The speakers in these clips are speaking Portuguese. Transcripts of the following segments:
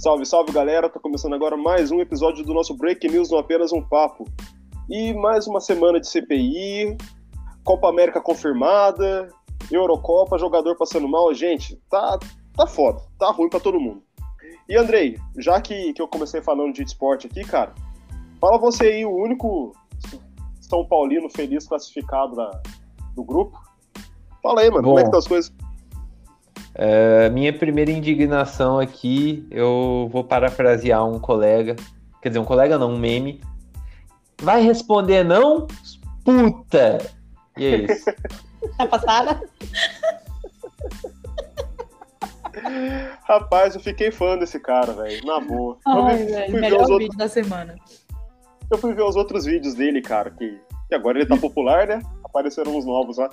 Salve, salve galera! Tá começando agora mais um episódio do nosso Break News no Apenas um Papo. E mais uma semana de CPI, Copa América confirmada, Eurocopa, jogador passando mal. Gente, tá, tá foda, tá ruim para todo mundo. E Andrei, já que, que eu comecei falando de esporte aqui, cara, fala você aí, o único São Paulino feliz classificado da, do grupo. Fala aí, mano, Bom, como é que tá as coisas? É, minha primeira indignação aqui, eu vou parafrasear um colega, quer dizer, um colega não, um meme. Vai responder não? Puta! E é isso. Tá passada? Rapaz, eu fiquei fã desse cara, velho. Na boa. Ai, véio, melhor vídeo outros... da semana. Eu fui ver os outros vídeos dele, cara, que, que agora ele tá popular, né? Apareceram uns novos lá.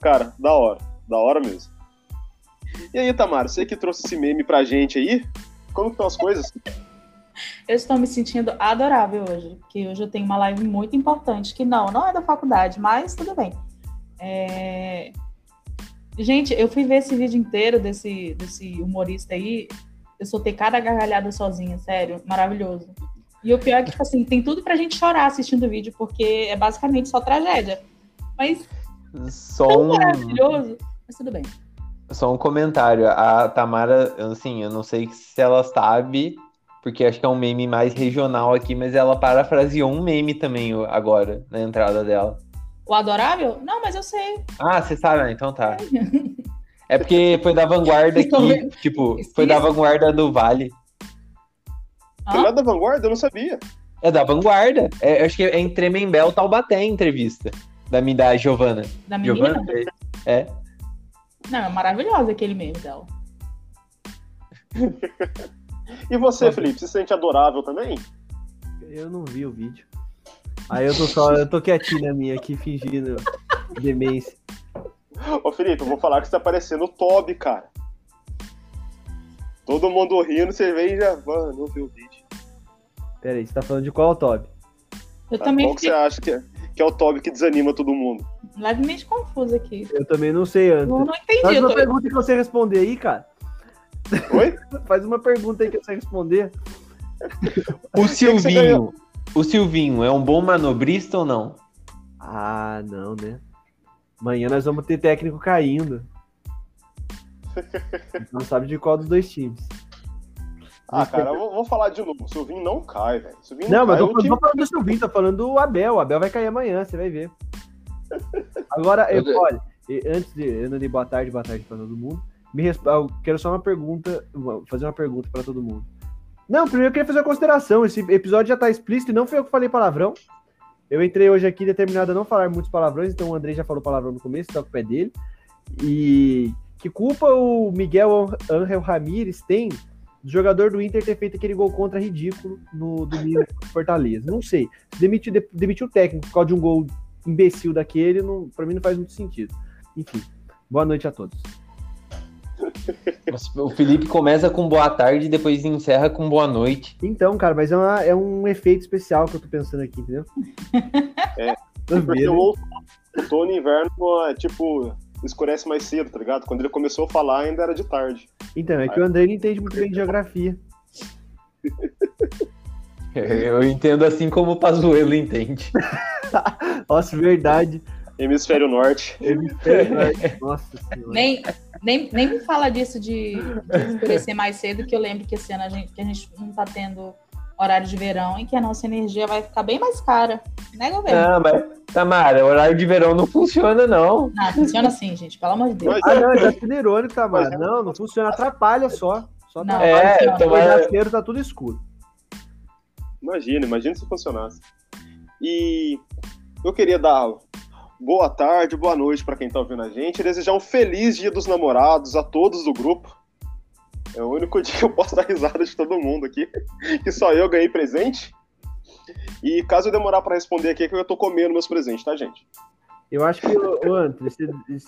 Cara, da hora. Da hora mesmo. E aí, Tamara, você que trouxe esse meme pra gente aí, como estão as coisas? Eu estou me sentindo adorável hoje, porque hoje eu tenho uma live muito importante, que não, não é da faculdade, mas tudo bem. É... Gente, eu fui ver esse vídeo inteiro desse, desse humorista aí, eu soltei cada gargalhada sozinha, sério, maravilhoso. E o pior é que, tipo assim, tem tudo pra gente chorar assistindo o vídeo, porque é basicamente só tragédia. Mas só um... maravilhoso, mas tudo bem. Só um comentário. A Tamara, assim, eu não sei se ela sabe, porque acho que é um meme mais regional aqui, mas ela parafraseou um meme também agora, na entrada dela. O Adorável? Não, mas eu sei. Ah, você sabe, né? então tá. É porque foi da vanguarda aqui, tipo, foi da vanguarda do Vale. Foi lá da vanguarda? Eu não sabia. É da vanguarda. É, acho que é em Tremembel, Taubaté, a entrevista. Da, da Giovana. Da menina? Giovana? É. Não, é maravilhosa aquele meme dela. e você, Felipe, se sente adorável também? Eu não vi o vídeo. Aí eu tô só, eu tô quietinho na minha aqui, fingindo demência. Ô Felipe, eu vou falar que você tá parecendo o Toby, cara. Todo mundo rindo, você vem e já. Mano, não viu o vídeo. Pera aí, você tá falando de qual Toby? Eu ah, também. Qual que você acha que é, que é o Toby que desanima todo mundo? Levemente confuso aqui. Eu também não sei antes. Eu não entendi. Faz uma tô... pergunta que você responder aí, cara. Oi? Faz uma pergunta aí que você responder. O Silvinho. O Silvinho é um bom manobrista ou não? Ah, não, né? Amanhã nós vamos ter técnico caindo. não sabe de qual dos dois times. Ah, cara, eu vou, falar de novo. O Silvinho não cai, velho. Não, mas eu tô, time... falando do Silvinho, tô falando do Abel. O Abel vai cair amanhã, você vai ver. Agora, eu, olha, antes de não dei boa tarde, boa tarde para todo mundo. Me resp... Eu quero só uma pergunta, fazer uma pergunta para todo mundo. Não, primeiro eu queria fazer uma consideração. Esse episódio já tá explícito e não foi eu que falei palavrão. Eu entrei hoje aqui determinado a não falar muitos palavrões, então o André já falou palavrão no começo, tá com o pé dele. E que culpa o Miguel Angel Ramírez tem do jogador do Inter ter feito aquele gol contra ridículo no domingo Fortaleza? Não sei. Demitiu, demitiu o técnico por causa de um gol imbecil daquele, não, pra mim não faz muito sentido. Enfim, boa noite a todos. O Felipe começa com boa tarde e depois encerra com boa noite. Então, cara, mas é, uma, é um efeito especial que eu tô pensando aqui, entendeu? É. Porque o outono e inverno é tipo, escurece mais cedo, tá ligado? Quando ele começou a falar, ainda era de tarde. Então, é que o André não entende muito bem de geografia. Eu entendo assim como o Pazuello entende. Nossa, verdade. Hemisfério Norte. Hemisfério Norte. Nossa senhora. Nem, nem, nem me fala disso de, de escurecer mais cedo, que eu lembro que esse ano a gente, que a gente não tá tendo horário de verão e que a nossa energia vai ficar bem mais cara. Né, governo? Não, mas, Tamara, horário de verão não funciona, não. Não, funciona assim, gente, pelo amor de Deus. Ah, não, é tudo irônico, Tamara. Não, não funciona, atrapalha só. Só não, é, Tomara... tá tudo escuro. Imagina, imagina se funcionasse. E eu queria dar boa tarde, boa noite para quem está ouvindo a gente. Desejar um feliz Dia dos Namorados a todos do grupo. É o único dia que eu posso dar risada de todo mundo aqui, que só eu ganhei presente. E caso eu demorar para responder aqui, é que eu tô comendo meus presentes, tá, gente? Eu acho que, o André,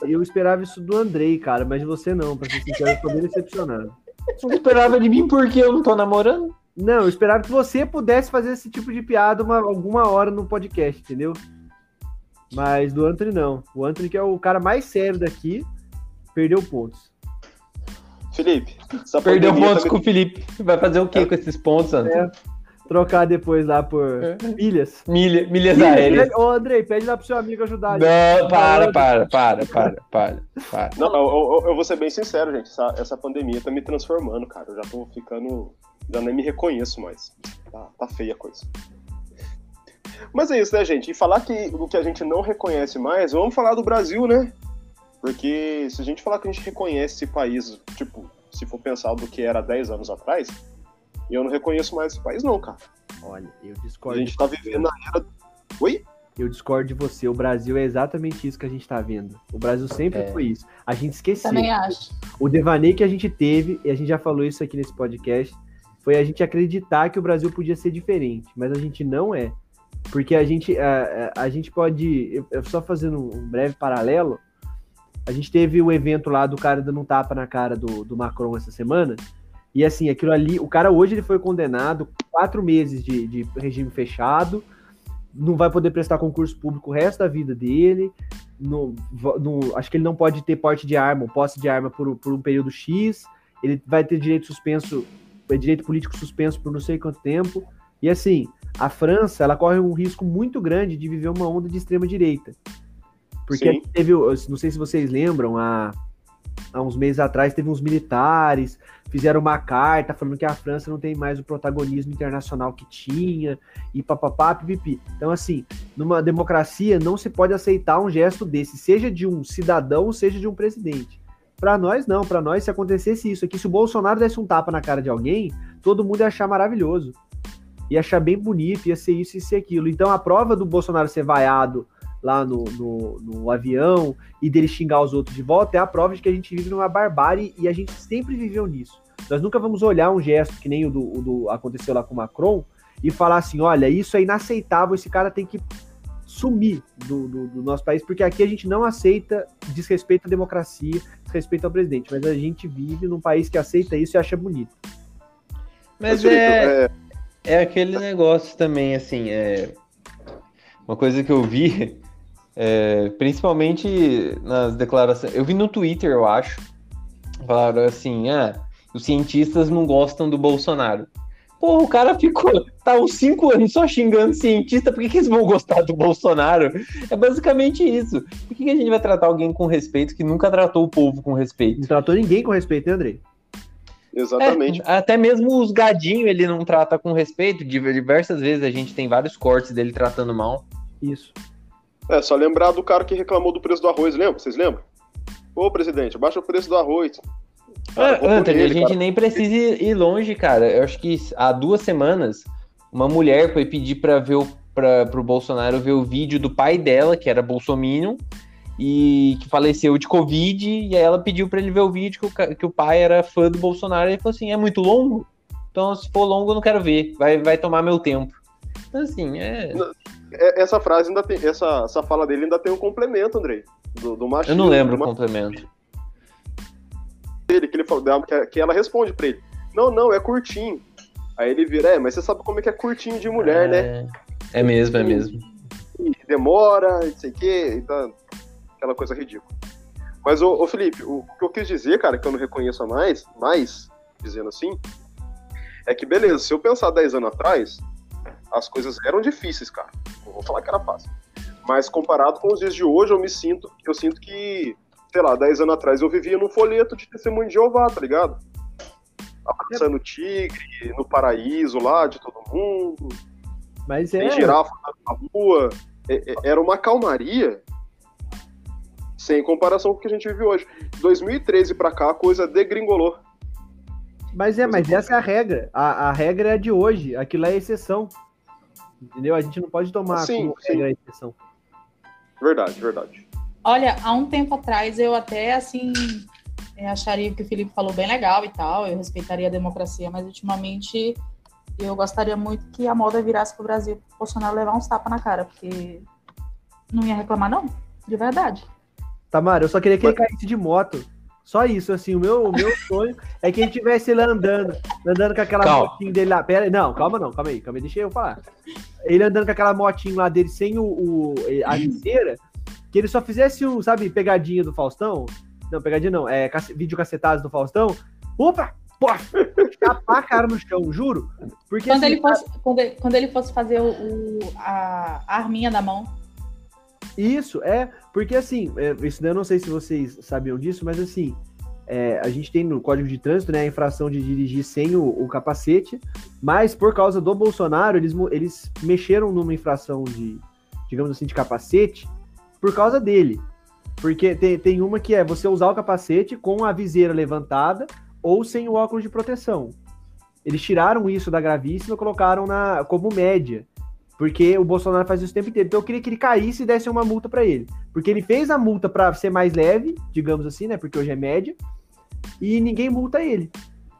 eu esperava isso do Andrei, cara, mas de você não, pra ser sincero, eu tô bem decepcionado. Você esperava de mim porque eu não tô namorando? Não, eu esperava que você pudesse fazer esse tipo de piada uma, alguma hora no podcast, entendeu? Mas do Anthony não. O Anthony, que é o cara mais sério daqui, perdeu pontos. Felipe, Perdeu pontos tá com o Felipe. Vai fazer o que É. com esses pontos, Santos? É. Trocar depois lá por É. milhas. Milha, milhas aéreas. Ô, Andrei, pede lá pro seu amigo ajudar. Não, para, para, para, para, para, para. Não, eu, eu- eu vou ser bem sincero, gente. Essa, essa pandemia tá me transformando, cara. Eu já tô ficando. Já nem me reconheço mais. Tá, tá feia a coisa. Mas é isso, né, gente? E falar que o que a gente não reconhece mais, vamos falar do Brasil, né? Porque se a gente falar que a gente reconhece esse país, tipo, se for pensar do que era 10 anos atrás, eu não reconheço mais esse país, não, cara. Olha, eu A discordo. gente tá vivendo na era. Oi? Eu discordo de você. O Brasil é exatamente isso que a gente tá vendo. O Brasil sempre É. foi isso. A gente esqueceu. Também acho. O devaneio que a gente teve, e a gente já falou isso aqui nesse podcast, foi a gente acreditar que o Brasil podia ser diferente, mas a gente não é. Porque a gente, a, a- gente pode. eu- eu só fazendo um breve paralelo, a gente teve o evento lá do cara dando um tapa na cara do, do Macron essa semana. E assim, aquilo ali, o cara hoje ele foi condenado quatro meses de, de regime fechado, não vai poder prestar concurso público o resto da vida dele. no- no- acho que ele não pode ter porte de arma, posse de arma por, por um período X. Ele vai ter direito suspenso, direito político suspenso por não sei quanto tempo. E assim, a França, ela corre um risco muito grande de viver uma onda de extrema direita. Porque Sim. teve, não sei se vocês lembram, há, há uns meses atrás teve uns militares, fizeram uma carta falando que a França não tem mais o protagonismo internacional que tinha, e papapá, pipipi. Então, assim, numa democracia não se pode aceitar um gesto desse, seja de um cidadão, seja de um presidente. Para nós, não. Para nós, se acontecesse isso aqui, se o Bolsonaro desse um tapa na cara de alguém, todo mundo ia achar maravilhoso. Ia achar bem bonito, ia ser isso e ser aquilo. Então, a prova do Bolsonaro ser vaiado lá no, no, no avião e dele xingar os outros de volta é a prova de que a gente vive numa barbárie e a gente sempre viveu nisso. Nós nunca vamos olhar um gesto que nem o do, o do aconteceu lá com o Macron e falar assim: olha, isso é inaceitável, esse cara tem que sumir do, do, do nosso país, porque aqui a gente não aceita desrespeito à democracia, desrespeito ao presidente, mas a gente vive num país que aceita isso e acha bonito. Mas é, é, é aquele negócio também, assim, é uma coisa que eu vi, é, principalmente nas declarações, eu vi no Twitter, eu acho, falaram assim, ah, os cientistas não gostam do Bolsonaro. Pô, o cara ficou, tá uns cinco anos só xingando cientista, por que, que eles vão gostar do Bolsonaro? É basicamente isso. Por que, que a gente vai tratar alguém com respeito que nunca tratou o povo com respeito? Não tratou ninguém com respeito, né, Andrei? exatamente. É, até mesmo os gadinhos ele não trata com respeito. Div- Diversas vezes a gente tem vários cortes dele tratando mal. Isso. É, só lembrar do cara que reclamou do preço do arroz, lembra? Vocês lembram? Ô, presidente, abaixa o preço do arroz. Cara, Ah, Anthony, a ele, gente cara. nem precisa ir longe, cara. Eu acho que há duas semanas uma mulher foi pedir para ver o, pra, pro Bolsonaro ver o vídeo do pai dela, que era bolsominion, e que faleceu de Covid, e aí ela pediu para ele ver o vídeo que o, que o pai era fã do Bolsonaro, e ele falou assim, é muito longo? Então, se for longo, eu não quero ver, vai, vai tomar meu tempo. Então, assim, é... É, Essa frase ainda tem. Essa, essa fala dele ainda tem um complemento, Andrei. Do, do machismo. Eu não lembro o complemento. Dele, que, ele falou, que, que ela responde pra ele. Não, não, é curtinho. Aí ele vira, é, mas você sabe como é que é curtinho de mulher, né? É, é mesmo, é mesmo. E demora, não sei o quê, e tá, aquela coisa ridícula. Mas, ô, ô Felipe, o, o que eu quis dizer, cara, que eu não reconheço mais, mais, dizendo assim, é que, beleza, se eu pensar 10 anos atrás, as coisas eram difíceis, cara. Não vou falar que era fácil. Mas comparado com os dias de hoje, eu me sinto, eu sinto que, sei lá, 10 anos atrás eu vivia num folheto de testemunho de Jeová, tá ligado? Abraçando o tigre, no paraíso lá, de todo mundo, Mas tem é. girafa na rua. É- é- Era uma calmaria sem comparação com o que a gente vive hoje. 2013 pra cá, a coisa degringolou. Mas é, mas essa é a regra. A, a regra é a de hoje. Aquilo é exceção. Entendeu? A gente não pode tomar Sim, como sim. regra a exceção. Verdade, verdade. Olha, há um tempo atrás eu até assim eh, acharia que o Felipe falou bem legal e tal, eu respeitaria a democracia, mas ultimamente eu gostaria muito que a moda virasse pro Brasil pro Bolsonaro levar uns tapas na cara, porque não ia reclamar, não, de verdade. Tamara, eu só queria que ele caísse de moto. Só isso, assim, o meu, o meu sonho é que ele tivesse lá andando, andando com aquela Calma. motinha dele lá. Pera não, calma não, calma aí, calma aí, deixa eu falar. Ele andando com aquela motinha lá dele sem o, o- a viseira, que ele só fizesse um, sabe, pegadinha do Faustão. Não, pegadinha não, é vídeo cacetado do Faustão, Opa! Pô, chapar a cara no chão, juro. Porque Quando assim, ele fosse, quando ele, quando ele fosse fazer o, o- a, a arminha da mão. Isso, é, porque assim, é, isso eu não sei se vocês sabiam disso, mas assim, é, a gente tem no Código de Trânsito né, a infração de dirigir sem o, o capacete, mas por causa do Bolsonaro, eles, eles mexeram numa infração de, digamos assim, de capacete por causa dele. Porque tem, tem uma que é você usar o capacete com a viseira levantada ou sem o óculos de proteção. Eles tiraram isso da gravíssima e colocaram na, como média. Porque o Bolsonaro faz isso o tempo inteiro. Então eu queria que ele caísse e desse uma multa pra ele. Porque ele fez a multa pra ser mais leve, digamos assim, né? Porque hoje é média. E ninguém multa ele.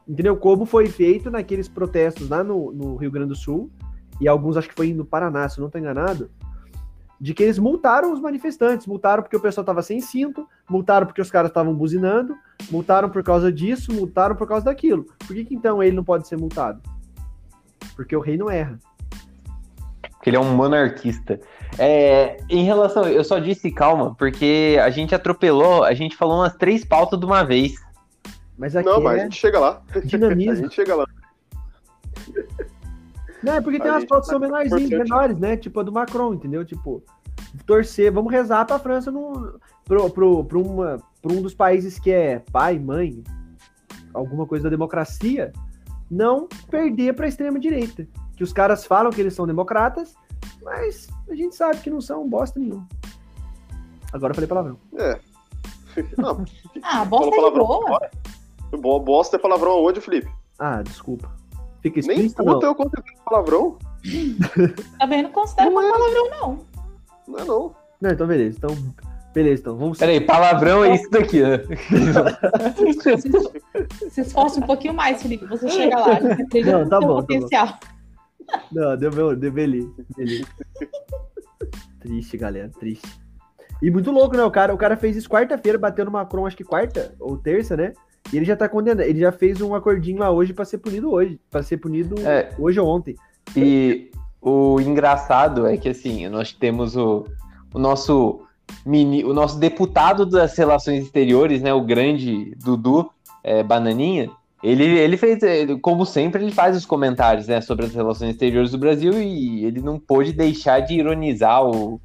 Entendeu? Como foi feito naqueles protestos lá no, no Rio Grande do Sul. E alguns acho que foi no Paraná, se não tô enganado. De que eles multaram os manifestantes. Multaram porque o pessoal tava sem cinto. Multaram porque os caras estavam buzinando. Multaram por causa disso. Multaram por causa daquilo. Por que, que então ele não pode ser multado? Porque o rei não erra. Porque ele é um monarquista. É, em relação, eu só disse calma, porque a gente atropelou, a gente falou umas três pautas de uma vez. Mas aqui Não, mas a é gente chega lá. A dinamismo. gente chega lá. Não, é porque tem umas pautas que tá são menorzinhas, menores, né? Tipo a do Macron, entendeu? Tipo, torcer, vamos rezar pra França no, pro, pro, pro, uma, pro um dos países que é pai, mãe, alguma coisa da democracia, não perder pra extrema-direita. Que os caras falam que eles são democratas, mas a gente sabe que não são bosta nenhuma. Agora eu falei palavrão. É. Não, Ah, a bosta é boa. bo- bosta é palavrão aonde, Felipe? Ah, desculpa. Fica Nem explícito, não. puta eu considero palavrão. Também não considero uma palavrão, não. Não é não. Não, então beleza. Então, beleza, então vamos... Peraí, palavrão é isso daqui, né? Se, esforce um pouquinho mais, Felipe. Você chega lá. Você Não, tá seu bom, tá potencial. Não, deu, deu, deu beleza, beleza. triste, galera, triste. E muito louco, né? O cara, o cara fez isso quarta-feira, bateu no Macron, acho que quarta ou terça, né? E ele já tá condenado. Ele já fez um acordinho lá hoje pra ser punido hoje. Pra ser punido É. hoje ou ontem. E o engraçado é que assim, nós temos o, o nosso mini, o nosso deputado das relações exteriores, né, o grande Dudu é, Bananinha. Ele, ele fez, ele- como sempre, ele faz os comentários né, sobre as relações exteriores do Brasil e ele não pôde deixar de ironizar o,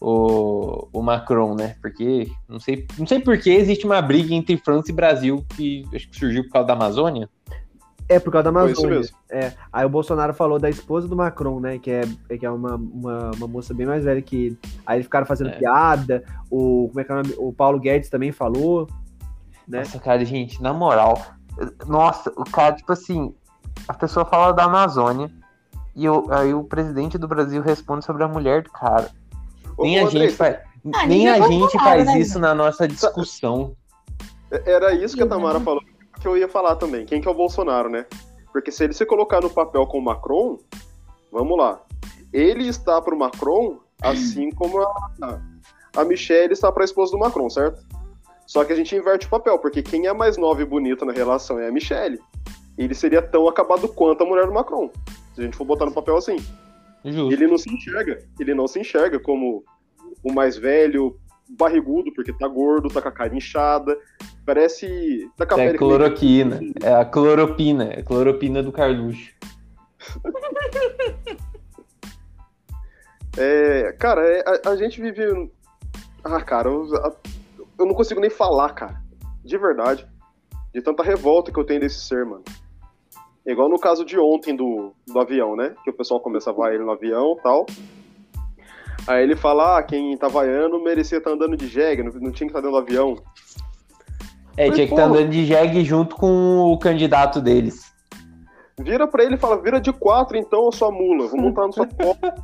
o, o Macron, né? Porque não sei, não sei por que existe uma briga entre França e Brasil que acho que surgiu por causa da Amazônia. É, por causa da Foi isso Amazônia. mesmo. Aí o Bolsonaro falou da esposa do Macron, né? Que é, que é uma, uma, uma moça bem mais velha que ele. Aí eles ficaram fazendo É. piada. O, como é que é o nome? O Paulo Guedes também falou. Né? Nossa, cara, gente, na moral. Nossa, o cara, tipo assim, a pessoa fala da Amazônia e o- aí o presidente do Brasil responde sobre a mulher do cara. Nem ô, a gente faz, Ah, nem a gente falar, faz né, isso na nossa discussão. Era isso que a Uhum. Tamara falou que eu ia falar também. Quem que é o Bolsonaro, né? Porque se ele se colocar no papel com o Macron, vamos lá. Ele está pro Macron, assim como a, a Michelle está para a esposa do Macron, certo? Só que a gente inverte o papel, porque quem é mais nova e bonita na relação é a Michelle. Ele seria tão acabado quanto a mulher do Macron. Se a gente for botar no papel assim. Justo. Ele não se enxerga. Ele não se enxerga como o mais velho, barrigudo, porque tá gordo, tá com a cara inchada. Parece. Tá com a É pele que- cloroquina. É a cloropina. É a cloropina do Carluxo. É, cara, é, a, a gente vive. Ah, cara, eu, a- eu não consigo nem falar, cara. De verdade. De tanta revolta que eu tenho desse ser, mano. É Igual no caso de ontem do, do avião, né? Que o pessoal começa a vaiar ele no avião e tal. Aí ele fala, ah, quem tá vaiando merecia estar andando de jegue, não, não tinha que estar dentro do avião. É, Mas, tinha que estar porra. andando de jegue junto com o candidato deles. Vira pra ele e fala, vira de quatro então, sua mula, vou montar na sua copa.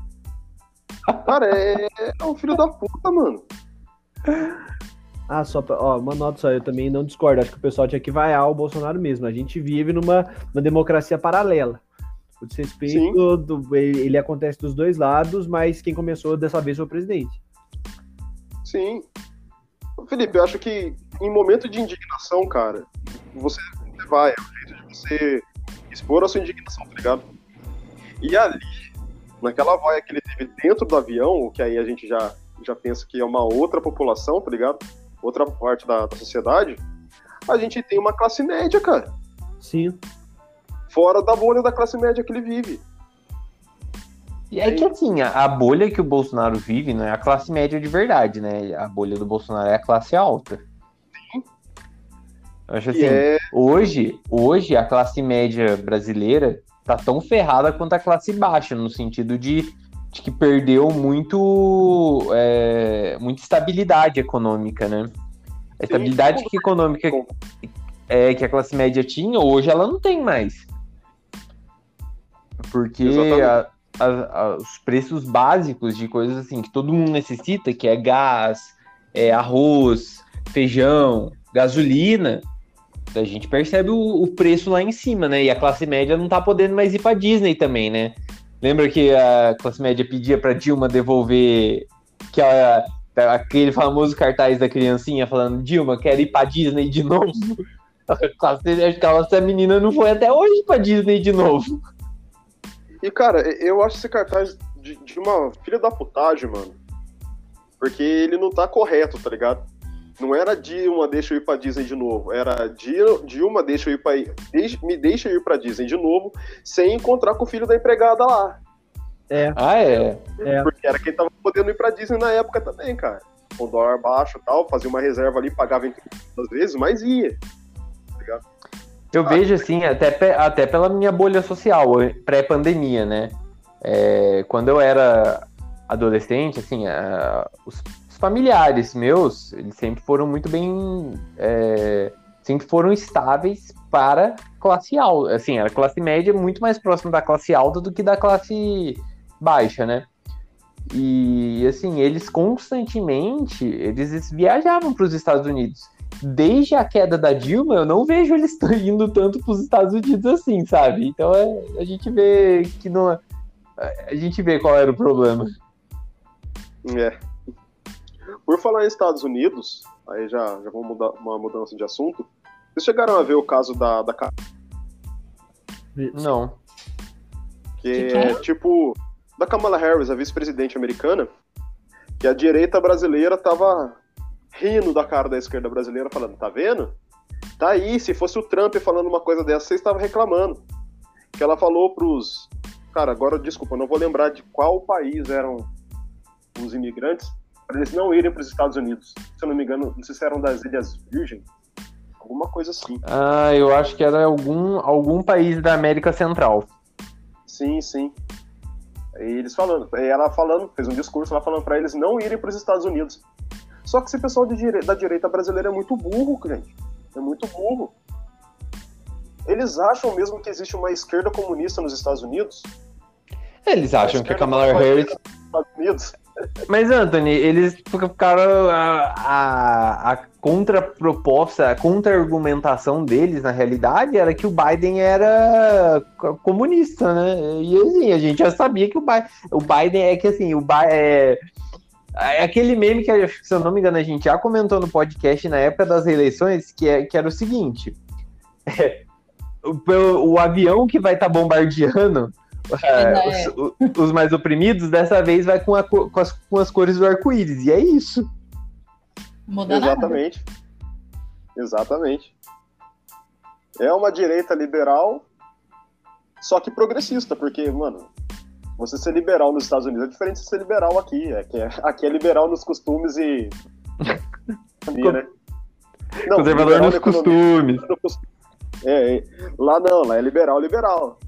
Cara, é, é um filho da puta, mano. Ah, só pra, ó, uma nota só, eu também não discordo. Acho que o pessoal tinha que vaiar o Bolsonaro mesmo. A gente vive numa, numa democracia paralela. O desrespeito, do, ele, acontece dos dois lados, mas quem começou dessa vez foi o presidente. Sim. Felipe, eu acho que em momento de indignação, cara, você, você vai, é o jeito de você expor a sua indignação, tá ligado? E ali, naquela vaia que ele teve dentro do avião, que aí a gente já, já pensa que é uma outra população, tá ligado? Outra parte da, da sociedade. a gente tem uma classe média, cara. Sim. Fora da bolha da classe média que ele vive. E é que assim, a, bolha que o Bolsonaro vive não é a classe média de verdade, né? A bolha do Bolsonaro é a classe alta. Eu acho assim, é... hoje, hoje a classe média brasileira tá tão ferrada quanto a classe baixa, no sentido de, de que perdeu muito, é, muita estabilidade econômica, né? A estabilidade que econômica é, que a classe média tinha, hoje ela não tem mais. Porque a, a, a, os preços básicos de coisas assim que todo mundo necessita, que é gás, é arroz, feijão, gasolina, a gente percebe o, o, preço lá em cima, né? E a classe média não tá podendo mais ir pra Disney também, né? Lembra que a classe média pedia pra Dilma devolver que ela, aquele famoso cartaz da criancinha falando, Dilma, quero ir pra Disney de novo? A classe, acho que essa menina não foi até hoje pra Disney de novo. E, cara, eu acho esse cartaz de, de uma filha da putagem, mano. Porque ele não tá correto, tá ligado? Não era Dilma, deixa eu ir pra Disney de novo. Era Dilma, deixa eu ir pra. Deixa, me deixa eu ir pra Disney de novo, sem encontrar com o filho da empregada lá. É. Ah, é. é. Porque era quem tava podendo ir pra Disney na época também, cara. Com dólar baixo e tal, fazia uma reserva ali, pagava entre às vezes, mas ia. Tá? Eu vejo assim, até, até pela minha bolha social, pré-pandemia, né? É, quando eu era adolescente, assim, os, os, familiares meus, eles sempre foram muito bem. É, sempre foram estáveis para classe alta. Assim, a classe média muito mais próxima da classe alta do que da classe baixa, né? E assim, eles constantemente eles viajavam para os Estados Unidos desde a queda da Dilma, eu não vejo eles indo tanto para os Estados Unidos assim, sabe? Então é, a gente vê que não. É, a gente vê qual era o problema. É. Por falar em Estados Unidos, aí já, já vamos mudar uma mudança de assunto. Vocês chegaram a ver o caso da. da... Não. Que é tipo. Da Kamala Harris, a vice-presidente americana, que a direita brasileira tava rindo da cara da esquerda brasileira, falando: tá vendo? Tá aí, se fosse o Trump falando uma coisa dessa, vocês estavam reclamando. Que ela falou pros. Cara, agora, desculpa, não vou lembrar de qual país eram os imigrantes, para eles não irem para os Estados Unidos. Se eu não me engano, não sei se eram das Ilhas Virgem, alguma coisa assim. Ah, eu acho que era algum, algum país da América Central. Sim, sim. E eles falando, ela falando, fez um discurso lá falando para eles não irem para os Estados Unidos. Só que esse pessoal dire... da direita brasileira é muito burro, gente. É muito burro. Eles acham mesmo que existe uma esquerda comunista nos Estados Unidos? Eles acham que a Kamala Harris. Unidos. Mas, Anthony, eles ficaram. A, a, a contraproposta, a contra-argumentação deles, na realidade, era que o Biden era comunista, né? E assim, a gente já sabia que o Biden. O Biden é que assim, o Biden. É, é aquele meme que, se eu não me engano, a gente já comentou no podcast na época das eleições, que, é, que era o seguinte: é, o, o, avião que vai estar tá bombardeando é, os, os, mais oprimidos, dessa vez vai com, a, com, as, com as cores do arco-íris, e é isso. Muda Exatamente. Nada. Exatamente. É uma direita liberal, só que progressista, porque, mano, você ser liberal nos Estados Unidos é diferente de ser liberal aqui. É que é, aqui é liberal nos costumes e. né? Não, Conservador nos costumes. É, é, lá não, lá é liberal, liberal.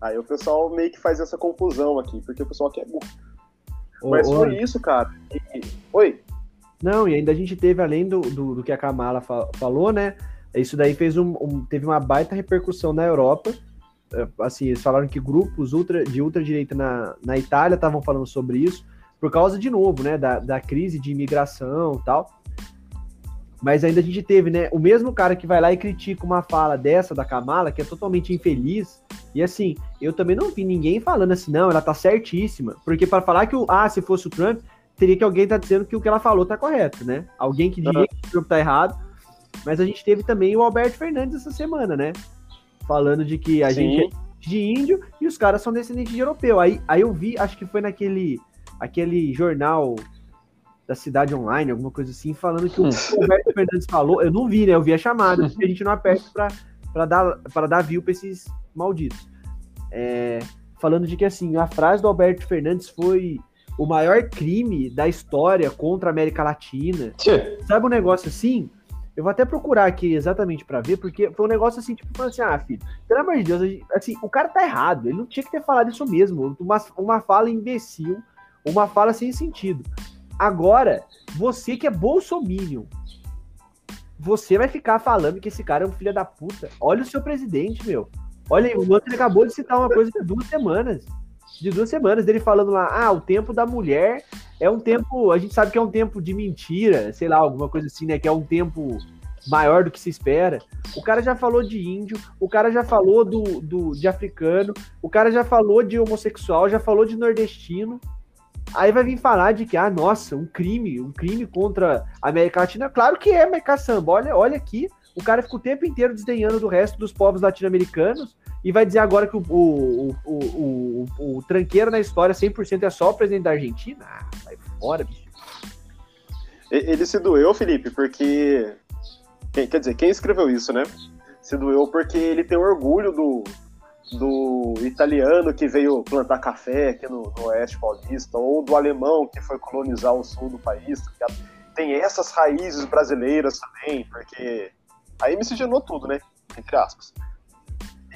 Aí o pessoal meio que faz essa confusão aqui, porque o pessoal quer burro. Mas foi isso, cara. E... Oi? Não, e ainda a gente teve, além do, do, do que a Kamala fa falou, né? Isso daí fez um, um, teve uma baita repercussão na Europa é, assim, eles falaram que grupos ultra, de ultradireita na, na Itália estavam falando sobre isso, por causa, de novo, né, da, da crise de imigração e tal. Mas ainda a gente teve, né, o mesmo cara que vai lá e critica uma fala dessa da Kamala, que é totalmente infeliz, e assim, eu também não vi ninguém falando assim, não, ela tá certíssima, porque para falar que o, ah, se fosse o Trump, teria que alguém tá dizendo que o que ela falou tá correto, né? Alguém que diria que o Trump tá errado, mas a gente teve também o Alberto Fernandes essa semana, né? falando de que a Sim. gente é de índio e os caras são descendentes de europeu. Aí, aí eu vi, acho que foi naquele aquele jornal da cidade online, alguma coisa assim, falando que o Roberto Fernandes falou. Eu não vi, né? Eu vi a chamada, porque a gente não aperta para dar, pra dar view pra esses malditos. É, falando de que assim, a frase do Alberto Fernandes foi o maior crime da história contra a América Latina. Tchê. Sabe um negócio assim? Eu vou até procurar aqui exatamente para ver, porque foi um negócio assim, tipo, assim, ah, filho, pelo amor de Deus, assim, o cara tá errado, ele não tinha que ter falado isso mesmo, uma, uma fala imbecil, uma fala sem sentido. Agora, você que é bolsominion, você vai ficar falando que esse cara é um filho da puta. Olha o seu presidente, meu. Olha aí, o Antônio acabou de citar uma coisa de duas semanas. De duas semanas, dele falando lá, ah, o tempo da mulher é um tempo, a gente sabe que é um tempo de mentira, sei lá, alguma coisa assim, né? Que é um tempo maior do que se espera. O cara já falou de índio, o cara já falou do, do, de africano, o cara já falou de homossexual, já falou de nordestino. Aí vai vir falar de que, ah, nossa, um crime, um crime contra a América Latina. Claro que é, mas caçamba, olha, olha aqui, o cara fica o tempo inteiro desdenhando do resto dos povos latino-americanos e vai dizer agora que o, o, o, o, o tranqueiro na história 100% é só o presidente da Argentina? Ah, vai fora, bicho. Ele se doeu, Felipe, porque. Quer dizer, quem escreveu isso, né? Se doeu porque ele tem orgulho do, do italiano que veio plantar café aqui no, no Oeste Paulista, ou do alemão que foi colonizar o sul do país. Tá tem essas raízes brasileiras também, porque aí miscigenou tudo, né? Entre aspas.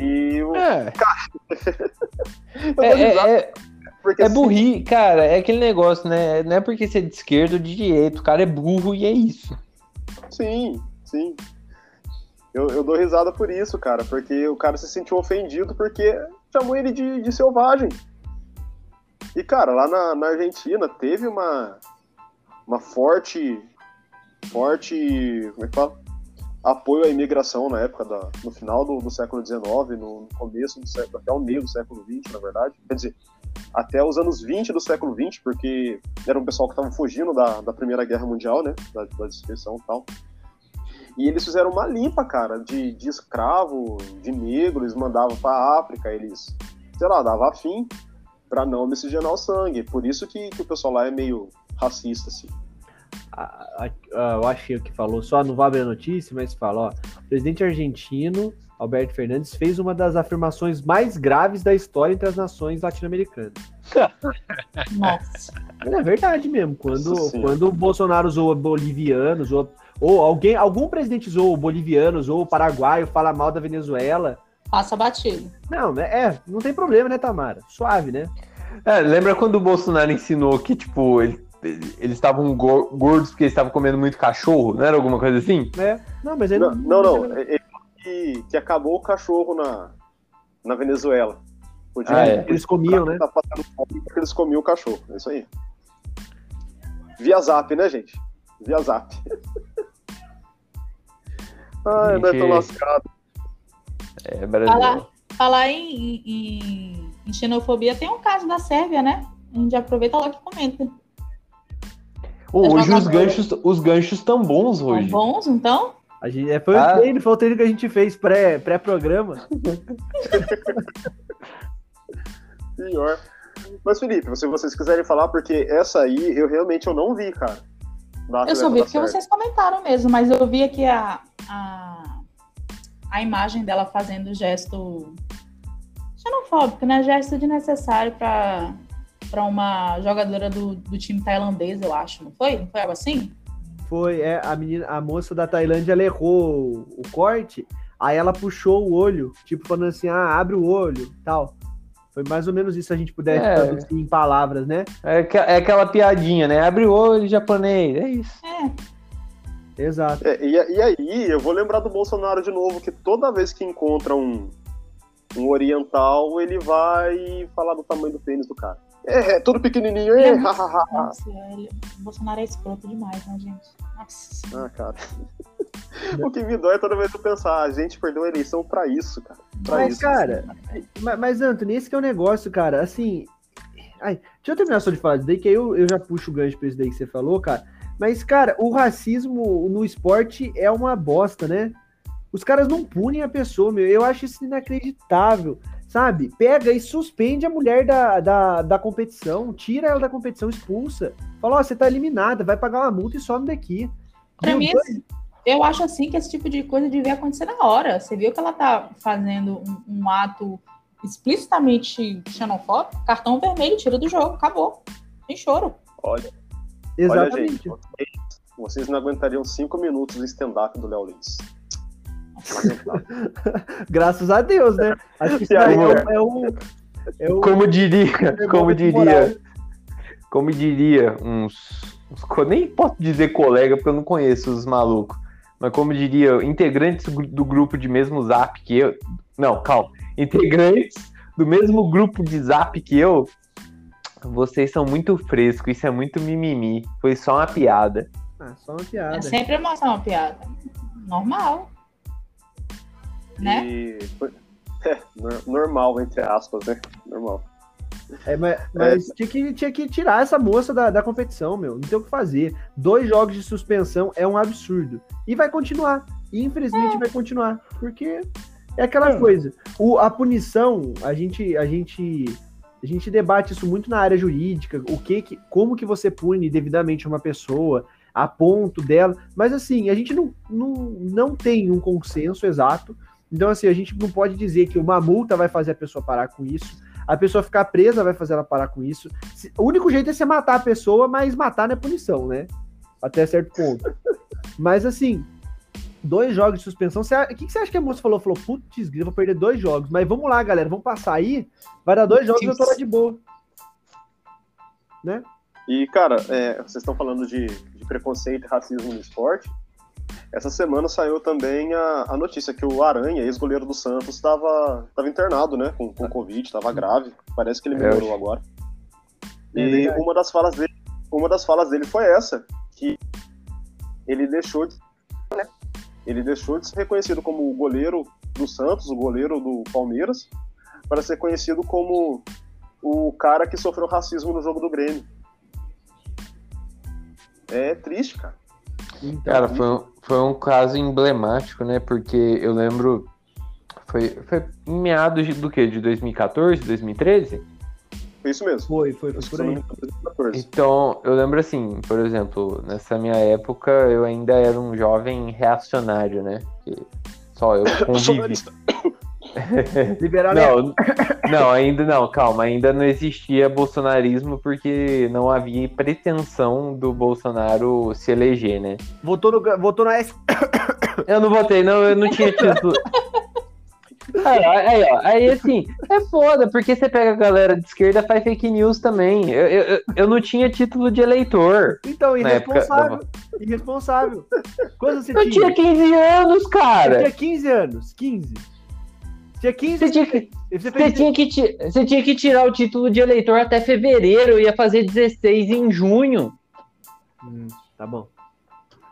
E o. É. é, é, é, porque, é assim, burri, cara, é aquele negócio, né? Não é porque você é de esquerda ou de direita, o cara é burro e é isso. Sim, sim. Eu, eu dou risada por isso, cara, porque o cara se sentiu ofendido porque chamou ele de, de selvagem. E, cara, lá na, na Argentina teve uma, uma forte. Forte. Como é que fala? apoio à imigração na época da, no final do, do século XIX, no começo do século, até o meio do século XX, na verdade. Quer dizer, até os anos 20 do século XX, porque era um pessoal que estava fugindo da, da Primeira Guerra Mundial, né? Da, da destruição e tal. E eles fizeram uma limpa, cara, de, de escravo, de negro, eles mandavam para África, eles, sei lá, dava fim para não miscigenar o sangue. Por isso que, que o pessoal lá é meio racista, assim a, a, eu achei que falou, só não vai abrir a notícia, mas fala, ó, o presidente argentino, Alberto Fernandes, fez uma das afirmações mais graves da história entre as nações latino-americanas. Nossa. É verdade mesmo, quando, quando o Bolsonaro usou bolivianos, ou, ou alguém, algum presidente usou bolivianos ou paraguaio, fala mal da Venezuela... Passa batido. Não, né? É, não tem problema, né, Tamara? Suave, né? É, lembra quando o Bolsonaro ensinou que, tipo, ele eles estavam gordos porque eles estavam comendo muito cachorro, não era alguma coisa assim? É. Não, mas ele não. Não, não. não. Ele que, que acabou o cachorro na, na Venezuela. Podia, ah, é. Eles comiam, né? Tá passando fome porque eles comiam o cachorro. É isso aí. Via zap, né, gente? Via zap. Ai, não é tão lascado. É, Brasil. Falar, falar em, em, em, xenofobia, tem um caso da Sérvia, né? A gente aproveita logo e comenta. Oh, hoje os ganchos, os ganchos estão bons hoje. Estão bons, então? A gente, é, foi, ah. o treino, foi o treino que a gente fez pré-programa. Pré Pior. Mas, Felipe, se vocês quiserem falar, porque essa aí eu realmente eu não vi, cara. Eu só vi porque certo. vocês comentaram mesmo, mas eu vi aqui a, a, a imagem dela fazendo gesto xenofóbico, né? Gesto de necessário para para uma jogadora do, do time tailandês, eu acho, não foi? Não foi algo assim? Foi, é, a menina, a moça da Tailândia ela errou o corte, aí ela puxou o olho, tipo falando assim, ah, abre o olho, tal. Foi mais ou menos isso se a gente puder é. traduzir em palavras, né? É, é aquela piadinha, né? Abre o olho japonês, é isso. É. Exato. É, e, e, aí, eu vou lembrar do Bolsonaro de novo, que toda vez que encontra um, um oriental, ele vai falar do tamanho do pênis do cara. É, é tudo pequenininho. É, Nossa, ele, o Bolsonaro é escroto demais, né, gente? Nossa. Ah, cara. O que me dói é toda vez eu pensar, a gente perdeu a eleição pra isso, cara. Pra mas, isso, cara, assim. mas, mas, Anthony, esse que é o negócio, cara. Assim. Ai, deixa eu terminar só de falar isso daí, que aí eu, eu já puxo o gancho pra isso daí que você falou, cara. Mas, cara, o racismo no esporte é uma bosta, né? Os caras não punem a pessoa, meu. Eu acho isso inacreditável. sabe? Pega e suspende a mulher da, da, da competição, tira ela da competição, expulsa. Fala, ó, você tá eliminada, vai pagar uma multa e some daqui. Pra Meu mim, Deus, assim, eu acho assim que esse tipo de coisa devia acontecer na hora. Você viu que ela tá fazendo um, um ato explicitamente xenofóbico, cartão vermelho, tira do jogo, acabou. Sem choro. Olha, olha, Exatamente. gente, vocês, não aguentariam cinco minutos do stand-up do Léo Lins. Graças a Deus, né? Acho que isso aí é, o- é o. É o Como diria, como diria, como diria uns, uns nem posso dizer colega porque eu não conheço os malucos, mas como diria integrantes do gru- do grupo de mesmo Zap que eu, não, calma, integrantes do mesmo grupo de Zap que eu, vocês são muito frescos, isso é muito mimimi, foi só uma piada. Ah, só uma É piada. sempre emoção, uma piada. Normal. Né? E é, nor- normal, entre aspas, né? Normal. É, mas mas tinha, que, tinha que tirar essa moça da, da competição, meu. Não tem o que fazer. Dois jogos de suspensão é um absurdo. E vai continuar. E infelizmente vai continuar. Porque é aquela coisa. O, a punição, a gente, a gente. A gente debate isso muito na área jurídica, o que, que como que você pune devidamente uma pessoa, a ponto dela, mas assim, a gente não, não, não tem um consenso exato, então assim, a gente não pode dizer que uma multa vai fazer a pessoa parar com isso, a pessoa ficar presa vai fazer ela parar com isso. O único jeito é você matar a pessoa, mas matar não é punição, né? Até certo ponto. Mas assim, dois jogos de suspensão. Você- O que, que você acha que a moça falou? Falou, putz, eu vou perder dois jogos. Mas vamos lá, galera, vamos passar aí. Vai dar dois jogos e eu tô lá de boa. E, cara, é, vocês estão falando de, de preconceito e racismo no esporte. Essa semana saiu também a, a notícia que o Aranha, ex-goleiro do Santos, estava internado, né? Com, com Covid, estava grave. Parece que ele É, melhorou agora. É E verdade. uma das falas dele, uma das falas dele foi essa, que ele deixou de, né? ele deixou de ser reconhecido como o goleiro do Santos, o goleiro do Palmeiras, para ser conhecido como o cara que sofreu racismo no jogo do Grêmio. É triste, cara. Então, Cara, foi um, foi um caso emblemático, né? Porque eu lembro. Foi, foi em meados de- do quê? De 2014, 2013? Foi isso mesmo. foi, foi, foi por aí. 2014. Então, eu lembro assim, por exemplo, nessa minha época eu ainda era um jovem reacionário, né? Que só eu convivi. Liberar Não, não, ainda não, calma, ainda não existia bolsonarismo porque não havia pretensão do Bolsonaro se eleger, né? Votou no, votou na S. Eu não votei, não, eu não tinha título. Aí, aí, ó, aí assim, é foda, porque você pega a galera de esquerda faz fake news também. Eu, eu, eu- eu não tinha título de eleitor. Então, irresponsável. Irresponsável. Quando você Eu tinha? tinha 15 anos, cara. tinha 15 anos. 15. Tinha 15 Você tinha, que, Você fez tinha que, você tinha que tirar o título de eleitor até fevereiro, ia fazer 16 em junho. Hum, tá bom.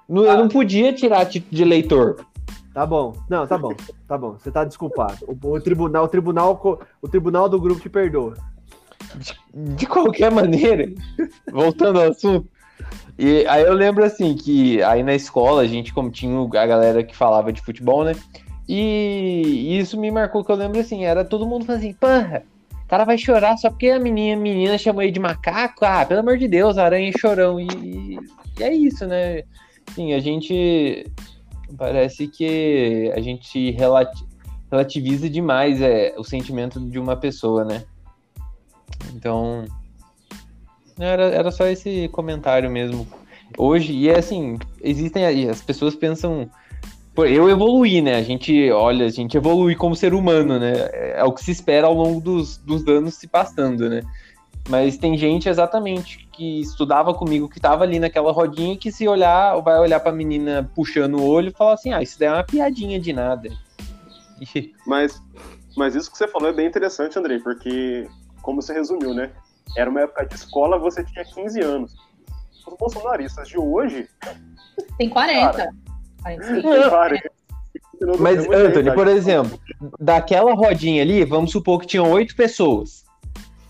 Não- Eu não podia tirar título de eleitor. Tá bom. Não, tá bom. Tá bom. Você tá desculpado. O, o tribunal, o tribunal, o tribunal do grupo te perdoa. De qualquer maneira, voltando ao assunto. E aí eu lembro assim que aí na escola a gente, como tinha a galera que falava de futebol, né? E isso me marcou que eu lembro assim, era todo mundo falando assim, porra, o cara vai chorar só porque a menina, a menina chamou ele de macaco. Ah, pelo amor de Deus, aranha chorão. E, e- é isso, né? Sim, a gente parece que a gente relati- relativiza demais é, o sentimento de uma pessoa, né? Então, era, era só esse comentário mesmo. Hoje, e é assim, existem as pessoas pensam. Pô, eu evoluí, né? A gente, olha, a gente evolui como ser humano, né? É o que se espera ao longo dos, dos anos se passando, né? Mas tem gente exatamente que estudava comigo, que tava ali naquela rodinha, que se olhar, vai olhar pra menina puxando o olho e falar assim: ah, isso daí é uma piadinha de nada. Mas, mas isso que você falou é bem interessante, Andrei, porque, como você resumiu, né? Era uma época de escola, você tinha 15 anos. Os bolsonaristas de hoje, Tem 40. 45. Mas, Anthony, por exemplo, daquela rodinha ali, vamos supor que tinham oito pessoas.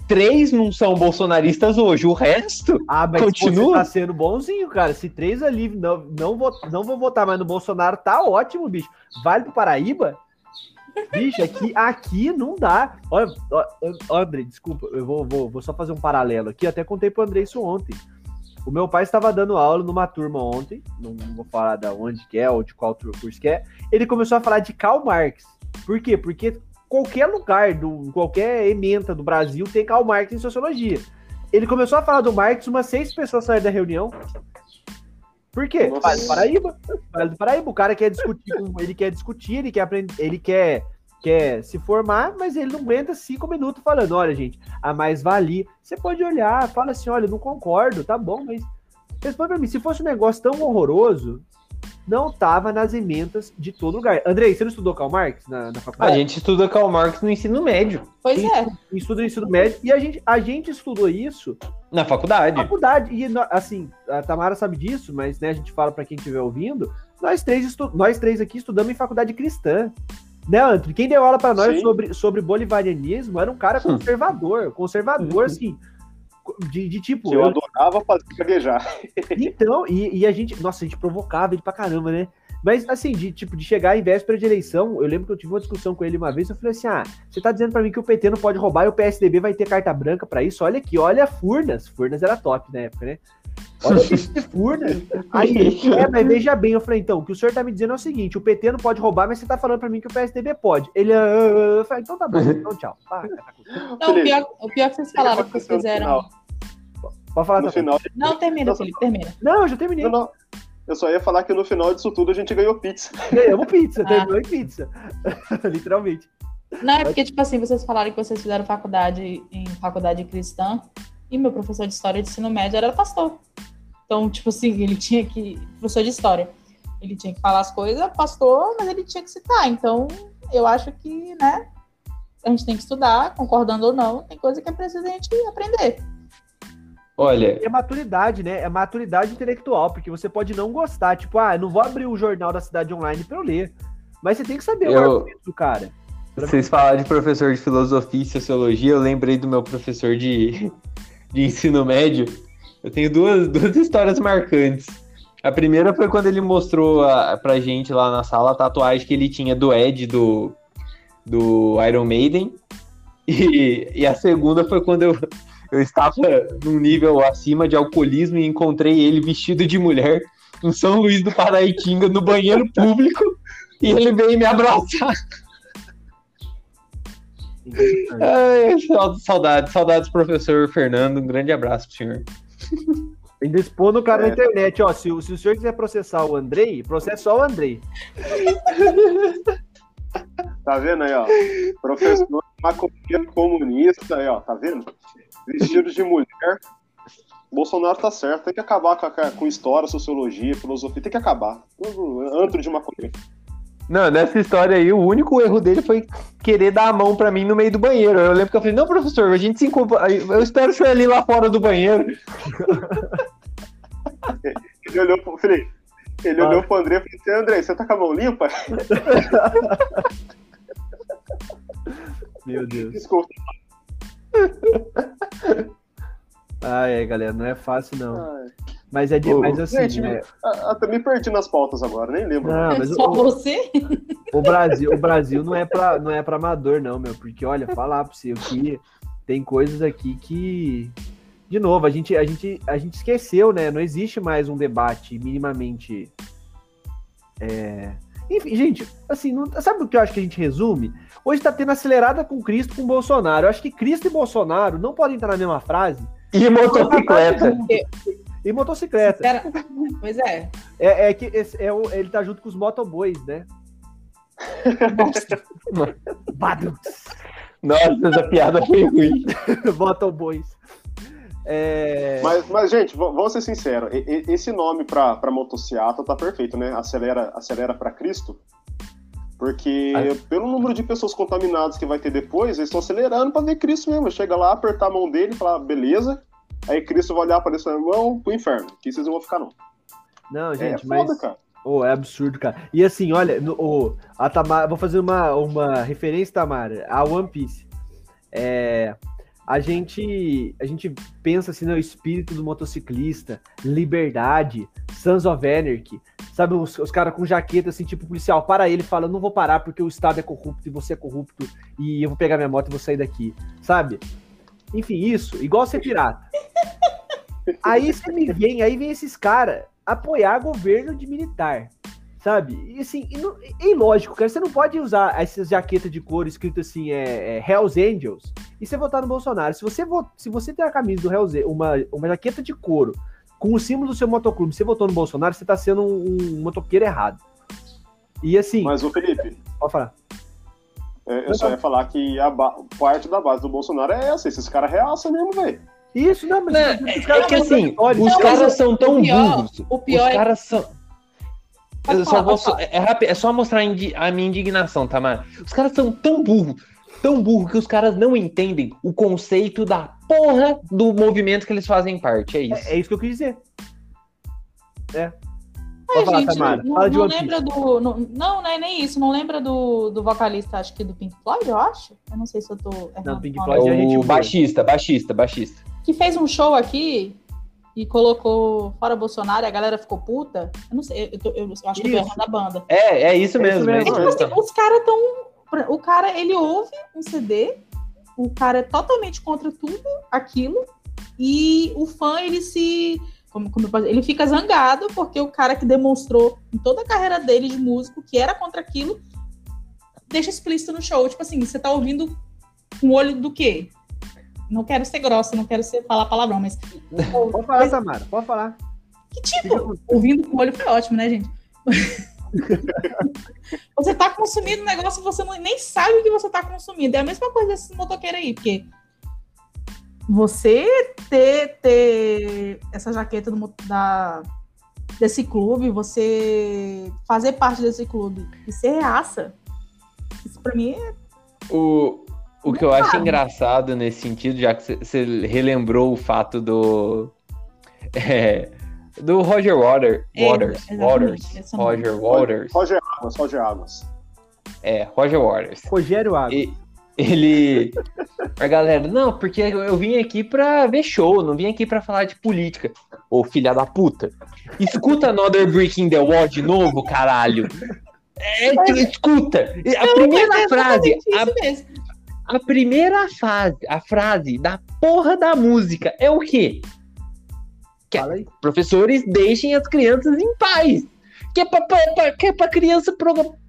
Três não são bolsonaristas hoje, o resto. Ah, mas Continua? você tá sendo bonzinho, cara. Se três ali não, não, vou, não vou votar mais no Bolsonaro, tá ótimo, bicho. Vale pro Paraíba? Bicho, aqui, aqui não dá. Olha, André, desculpa, eu vou, vou, vou só fazer um paralelo aqui. Até contei pro André isso ontem. O meu pai estava dando aula numa turma ontem, não, vou falar da onde que é ou de qual curso que é. Ele começou a falar de Karl Marx. Por quê? Porque qualquer lugar, do, qualquer ementa do Brasil tem Karl Marx em sociologia. Ele começou a falar do Marx, umas seis pessoas saíram da reunião. Por quê? Vale do Paraíba. Vale do Paraíba. O cara quer discutir, ele quer discutir, ele quer aprender, ele quer, quer se formar, mas ele não aguenta cinco minutos falando, olha, gente, a mais-valia. Você pode olhar, fala assim, olha, não concordo, tá bom, mas responde pra mim, se fosse um negócio tão horroroso, não estava nas ementas de todo lugar. Andrei, você não estudou Karl Marx na, na faculdade? A gente estuda Karl Marx no ensino médio. Pois é. Estuda no ensino médio. E a gente, a gente estudou isso... Na faculdade. Na faculdade. E, assim, a Tamara sabe disso, mas né, a gente fala para quem estiver ouvindo, nós três, nós três aqui estudamos em faculdade cristã. Né, Antônio? Quem deu aula para nós sobre, sobre bolivarianismo era um cara conservador. Conservador, assim de, de tipo. Eu, eu adorava fazer gaguejar. Então, e, e, a gente. Nossa, a gente provocava ele pra caramba, né? Mas, assim, de tipo, de chegar em véspera de eleição, eu lembro que eu tive uma discussão com ele uma vez, eu falei assim: ah, você tá dizendo pra mim que o PT não pode roubar e o PSDB vai ter carta branca pra isso? Olha aqui, olha Furnas. Furnas era top na época, né? Olha esse Furnas. Aí, é, mas veja bem, eu falei, então, o que o senhor tá me dizendo é o seguinte: o PT não pode roubar, mas você tá falando pra mim que o PSDB pode. Ele, ah. eu falei, então tá bom, então tchau. Ah, não, o pior, o pior que vocês falaram que vocês fizeram. Pode falar, no final. Não, termina, Felipe, termina. Não, eu já terminei. Não, não. Eu só ia falar que no final disso tudo a gente ganhou pizza. Ganhamos pizza, ah. terminou em pizza. Literalmente. Não, é porque, tipo assim, vocês falaram que vocês fizeram faculdade em faculdade cristã e meu professor de história de ensino médio era pastor. Então, tipo assim, ele tinha que. Professor de história. Ele tinha que falar as coisas, pastor, mas ele tinha que citar. Então, eu acho que, né, a gente tem que estudar, concordando ou não, tem coisa que é preciso a gente aprender. Olha. É maturidade, né? É maturidade intelectual, porque você pode não gostar. Tipo, ah, eu não vou abrir o jornal da cidade online para eu ler. Mas você tem que saber eu... o argumento do cara. Vocês falaram de professor de filosofia e sociologia, eu lembrei do meu professor de, de ensino médio. Eu tenho duas, duas histórias marcantes. A primeira foi quando ele mostrou a, pra gente lá na sala a tatuagem que ele tinha do Ed do, do Iron Maiden. E, e a segunda foi quando eu, eu estava num nível acima de alcoolismo e encontrei ele vestido de mulher em São Luís do Paraitinga, no banheiro público, e ele veio me abraçar. Ai, saudades, saudades, professor Fernando. Um grande abraço pro senhor. Ainda expor no cara é. na internet, ó. Se, se o senhor quiser processar o Andrei, processa só o Andrei. Tá vendo aí, ó? Professor maconheiro comunista aí, ó. Tá vendo? vestidos de mulher. Bolsonaro tá certo, tem que acabar com, a, com história, sociologia, filosofia, tem que acabar. Antro de maconha. Não, nessa história aí, o único erro dele foi querer dar a mão pra mim no meio do banheiro. Eu lembro que eu falei, não, professor, a gente se encontra. Eu espero o senhor ali lá fora do banheiro. ele olhou pro Felipe. Ele ah. olhou pro André e falou assim, André, você tá com a mão limpa? Meu Deus. Desculpa. ah, é, galera, não é fácil, não. Ai. Mas é de, mas assim. Gente, é... até me perdi nas pautas agora, nem lembro. Não, mas Só o, você? O Brasil, o Brasil não é para não é para amador, não, meu. Porque, olha, falar pra você que tem coisas aqui que. De novo, a gente, a, gente, a gente esqueceu, né? Não existe mais um debate minimamente. É... Enfim, gente, assim, não... sabe o que eu acho que a gente resume? Hoje tá tendo acelerada com Cristo com Bolsonaro. Eu acho que Cristo e Bolsonaro não podem estar na mesma frase. E motocicleta. E motocicleta. Pois é. É, é que esse, é o, ele tá junto com os motoboys, né? Nossa. Essa piada foi ruim. motoboys. É... Mas, mas, gente, vamos ser sinceros. Esse nome para motocicleta tá perfeito, né? Acelera, acelera para Cristo. Porque ah. pelo número de pessoas contaminadas que vai ter depois, eles estão acelerando para ver Cristo mesmo. Chega lá, apertar a mão dele e falar, beleza. Aí Cristo vai olhar para esse irmão pro inferno. Que vocês não vão ficar, não. Não, gente, é, mas. Foda, cara. Oh, é absurdo, cara. E assim, olha, no, oh, a Tamara, vou fazer uma, uma referência, Tamara, a One Piece. É, a gente, a gente pensa assim no espírito do motociclista, liberdade, Sons of Anarchy, sabe, os, os caras com jaqueta assim, tipo policial, para ele fala, não vou parar porque o Estado é corrupto e você é corrupto e eu vou pegar minha moto e vou sair daqui, sabe? Enfim, isso, igual ser pirata. Aí você me vem, aí vem esses caras apoiar governo de militar. Sabe? E assim, e não, é ilógico, cara. Você não pode usar essas jaquetas de couro escrito assim, é, é Hells Angels, e você votar no Bolsonaro. Se você, se você tem a camisa do Hells uma, uma jaqueta de couro com o símbolo do seu motoclube, você votou no Bolsonaro, você tá sendo um, um motoqueiro errado. E assim. Mas o Felipe. Pode falar. É, eu só ia falar que a parte da base do Bolsonaro é essa, esses caras reaçam mesmo, velho. Isso, não, mas. Não, é, é que assim, os caras são tão pior, burros. O pior os caras são eu só vou, é, rápido, é só mostrar a minha indignação, Tamara. Os caras são tão burros, tão burros que os caras não entendem o conceito da porra do movimento que eles fazem parte. É isso. É, é isso que eu quis dizer. É. Ai, falar, gente, Tamara. Não, Fala de não lembra do. Não, não, é nem isso. Não lembra do, do vocalista, acho que do Pink Floyd, eu acho. Eu não sei se eu tô. Não, Pink Floyd é gente. O baixista, baixista, baixista. Que fez um show aqui e colocou fora Bolsonaro e a galera ficou puta. Eu não sei, eu, tô, eu, acho que eu tô errando a banda. É, é isso mesmo. É, tipo assim, os caras tão. O cara, ele ouve um CD, o cara é totalmente contra tudo aquilo, e o fã, ele se. Como, como ele fica zangado porque o cara que demonstrou em toda a carreira dele de músico que era contra aquilo deixa explícito no show. Tipo assim, você tá ouvindo com o olho do quê? Não quero ser grossa, não quero ser, falar palavrão, mas. Pode falar, mas, Samara, pode falar. Que tipo? Ouvindo com o olho foi ótimo, né, gente? você tá consumindo um negócio e você não, nem sabe o que você tá consumindo. É a mesma coisa desse motoqueiro aí, porque você ter, ter essa jaqueta do, da, desse clube, você fazer parte desse clube e ser reaça, isso pra mim é. O, o que eu acho engraçado nesse sentido, já que você relembrou o fato do. É, do Roger Water, Waters. É, Waters. Roger Waters. Roger Águas, Roger Águas. É, Roger Waters. Rogério Águas. E, ele. A galera, não, porque eu vim aqui pra ver show, não vim aqui pra falar de política. Ô, filha da puta. Escuta Another Breaking the Wall de novo, caralho. É, escuta. A primeira frase. A, a primeira fase, a frase da porra da música é o quê? Que é, professores deixem as crianças em paz. Que é pra, pra, que é pra criança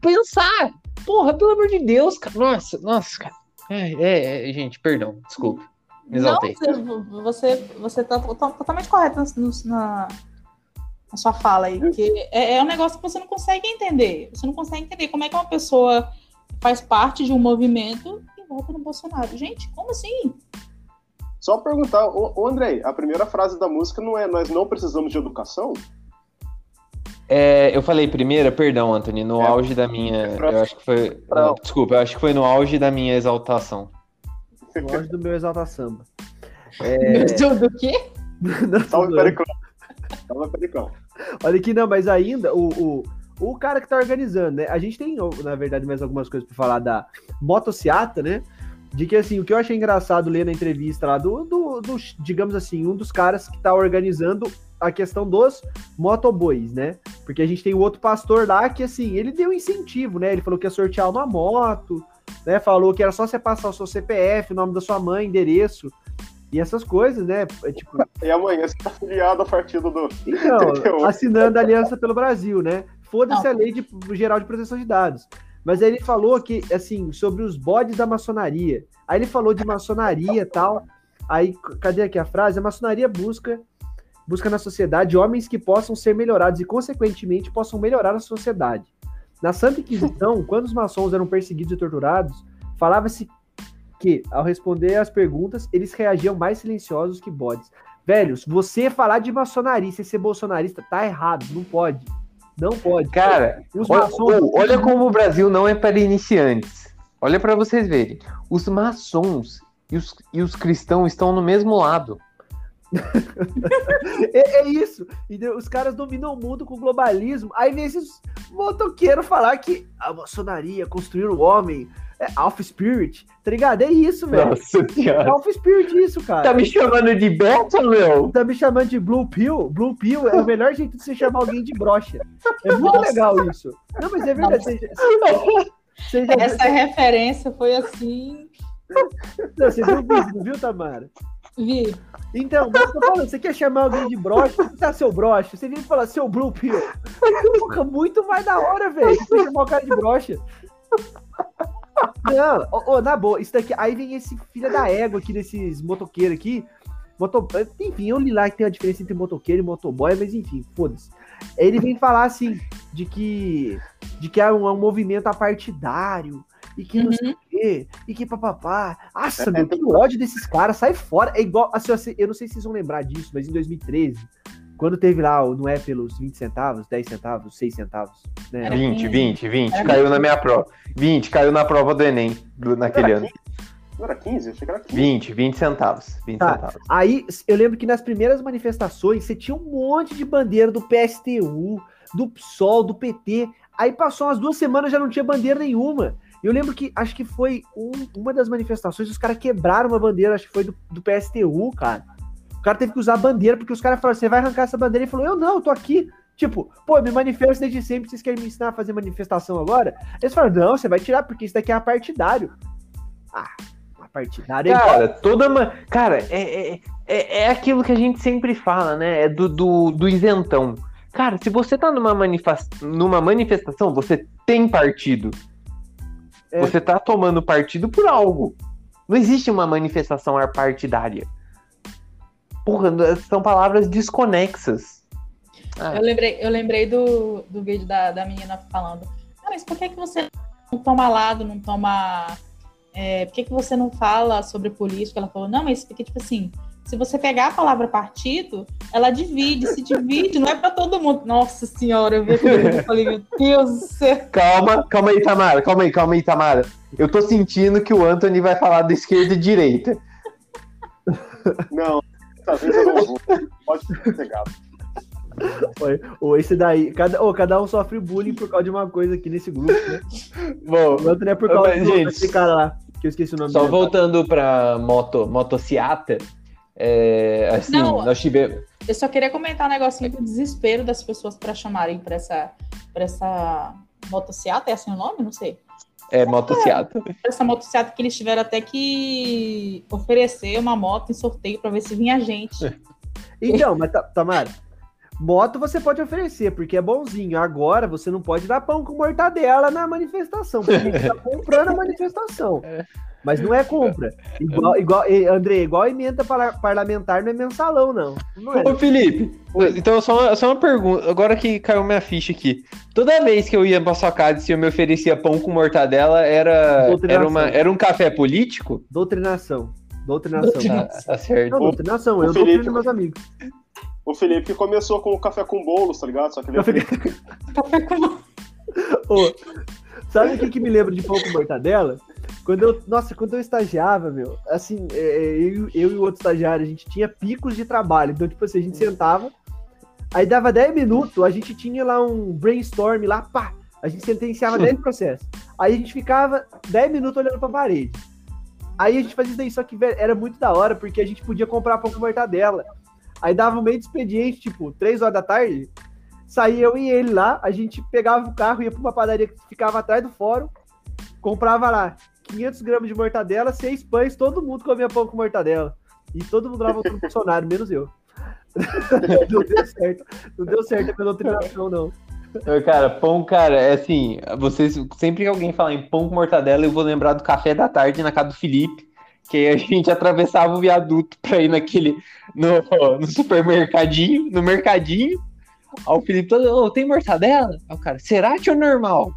pensar. Porra, pelo amor de Deus, cara. Nossa, nossa, cara. É, é, é gente, perdão, desculpa. Me exaltei. Não, você, você tá totalmente correto na, na sua fala aí. Porque é, é um negócio que você não consegue entender. Você não consegue entender como é que uma pessoa faz parte de um movimento vota no Bolsonaro. Gente, como assim? Só perguntar, ô, ô Andrei, a primeira frase da música não é nós não precisamos de educação? É, eu falei primeira, perdão, Anthony, no é, auge da minha. Eu acho que foi. Não, desculpa, eu acho que foi no auge da minha exaltação. No auge do meu exaltação. É... Do, do quê? Salve, Pericão. Salve, Pericão. Olha aqui, não, mas ainda o, o, o cara que tá organizando, né? A gente tem, na verdade, mais algumas coisas para falar da motociata, né? De que, assim, o que eu achei engraçado ler na entrevista lá do, do, do digamos assim, um dos caras que tá organizando a questão dos motoboys, né? Porque a gente tem o outro pastor lá que, assim, ele deu incentivo, né? Ele falou que ia sortear uma moto, né? Falou que era só você passar o seu CPF, o nome da sua mãe, endereço e essas coisas, né? É, tipo... E amanhã você tá filiado ao partido do. Então, assinando a Aliança pelo Brasil, né? Foda-se a lei de, geral de proteção de dados. Mas aí ele falou que, assim, sobre os bodes da maçonaria. Aí ele falou de maçonaria e tal. Aí, cadê aqui a frase? A maçonaria busca busca na sociedade homens que possam ser melhorados e, consequentemente, possam melhorar a sociedade. Na Santa Inquisição, quando os maçons eram perseguidos e torturados, falava-se que, ao responder às perguntas, eles reagiam mais silenciosos que bodes. Velhos, você falar de maçonaria e ser bolsonarista tá errado, não pode. Não pode. Cara, olha, olha como o Brasil não é para iniciantes. Olha para vocês verem. Os maçons e os, e os cristãos estão no mesmo lado. é, é, isso. Os caras dominam o mundo com o globalismo. Aí vem esses motoqueiros falar que a maçonaria construir o homem É Alpha Spirit, tá ligado? É isso, velho. Nossa É. Alpha Spirit isso, cara. Tá me chamando de beta, meu? Tá me chamando de Blue Pill? Blue Pill é o melhor jeito de você chamar alguém de brocha. É muito Nossa. legal isso. Não, mas é verdade. Você, você já, Essa referência foi assim. não, você viu não viu, Tamara? Vi. Então, mas eu tô falando, você quer chamar alguém de brocha, você tá seu brocha, você vem falar seu Blue Pill. Porra, muito mais da hora, velho, você chamar o cara de brocha. Não, ô, ô, na boa, isso daqui. Aí vem esse filho da égua aqui, desses motoqueiros aqui. Moto, enfim, eu li lá que tem a diferença entre motoqueiro e motoboy, mas enfim, foda-se. Ele vem falar assim, de que. De que é um, é um movimento apartidário. E que não sei Uhum. o quê, e que papapá. Nossa, meu, que ódio desses caras, sai fora. É igual. Assim, eu não sei se vocês vão lembrar disso, mas em 2013, quando teve lá, o- não é pelos 20 centavos, 10 centavos, 6 centavos, né? Era 20, 15. 20, 20. Era Caiu na minha prova. 20, caiu na prova do Enem, do- naquele ano. 15? Não era 15? Eu achei que era 15. 20, 20 centavos. 20 Tá. centavos. Aí eu lembro que nas primeiras manifestações você tinha um monte de bandeira do PSTU, do PSOL, do PT. Aí passou umas duas semanas já não tinha bandeira nenhuma. Eu lembro que acho que foi um- uma das manifestações, os caras quebraram uma bandeira, acho que foi do, do PSTU, cara. O cara teve que usar a bandeira, porque os caras falaram: você vai arrancar essa bandeira? Ele falou: eu não, eu tô aqui. Tipo, pô, me manifesto desde sempre, vocês querem me ensinar a fazer manifestação agora? Eles falaram: não, você vai tirar, porque isso daqui é partidário. Ah, partidário é Cara, toda. ma- Cara, é, é, é, é aquilo que a gente sempre fala, né? É do, do, do isentão. Cara, se você tá numa, manifas- numa manifestação, você tem partido. É. Você tá tomando partido por algo. Não existe uma manifestação partidária. Porra, são palavras desconexas. Ah, Eu lembrei, eu lembrei do, do vídeo da, da menina falando. Ah, mas por que, que você não toma lado, não toma. é, por que, que você não fala sobre política? Ela falou, não, mas porque, tipo assim, se você pegar a palavra partido, ela divide, se divide, não é pra todo mundo. Nossa senhora, eu vi e eu falei, meu Deus do céu. Calma, calma aí, Tamara. Calma aí, calma aí, Tamara. Eu tô sentindo que o Anthony vai falar da esquerda e direita. Não, dessa vez eu não vou. Pode. Ou esse daí, cada, ô, cada um sofre bullying por causa de uma coisa aqui nesse grupo, né? Bom, O outro é por causa Mas, do, gente, desse cara lá, que eu esqueci o nome Só dele. voltando pra moto, motociata, é, assim, Não. nós tivemos. Eu só queria comentar um negocinho do desespero das pessoas para chamarem para essa, pra essa motociata, é assim o nome? Não sei. É, motociata. Pra essa motociata que eles tiveram até que oferecer uma moto em sorteio para ver se vinha gente. Então, mas Ta- Tamara, moto você pode oferecer, porque é bonzinho. Agora você não pode dar pão com mortadela na manifestação, porque a gente tá comprando a manifestação. Mas não é compra. Igual, igual, e, André, igual emenda para- parlamentar não é mensalão, não. Não é. Ô, Felipe, então só uma, só uma pergunta. Agora que caiu minha ficha aqui. Toda vez que eu ia pra sua casa e se eu me oferecia pão com mortadela, era, Doutrinação. era, uma, era um café político? Doutrinação. Doutrinação. Doutrina- Tá, tá certo. Não, doutrinação. o Eu Felipe- doutrino meus amigos. O Felipe começou com o café com bolos, tá ligado? Só que ele Eu falei, Ô, sabe o que, que me lembra de pão com mortadela? Quando eu, nossa, quando eu estagiava, meu, assim, é, é, eu, eu e o outro estagiário, a gente tinha picos de trabalho. Então, tipo assim, a gente sentava, aí dava 10 minutos, a gente tinha lá um brainstorm lá, pá, a gente sentenciava 10 processos. Aí a gente ficava 10 minutos olhando pra parede. Aí a gente fazia isso daí, só que velho, era muito da hora, porque a gente podia comprar pão com mortadela. Aí dava meio de expediente, tipo, 3 horas da tarde, saía eu e ele lá, a gente pegava o carro, ia pra uma padaria que ficava atrás do fórum, comprava lá 500 gramas de mortadela, seis pães, todo mundo comia pão com mortadela. E todo mundo lá voltou funcionário, menos eu. não deu certo. Não deu certo a minha doutrinação, não. Cara, pão, cara, é assim, vocês, sempre que alguém falar em pão com mortadela, eu vou lembrar do café da tarde na casa do Felipe, que aí a gente atravessava o viaduto pra ir naquele, no, no supermercadinho, no mercadinho, aí o Felipe todo, ô, tem mortadela? Aí o cara, será que é normal?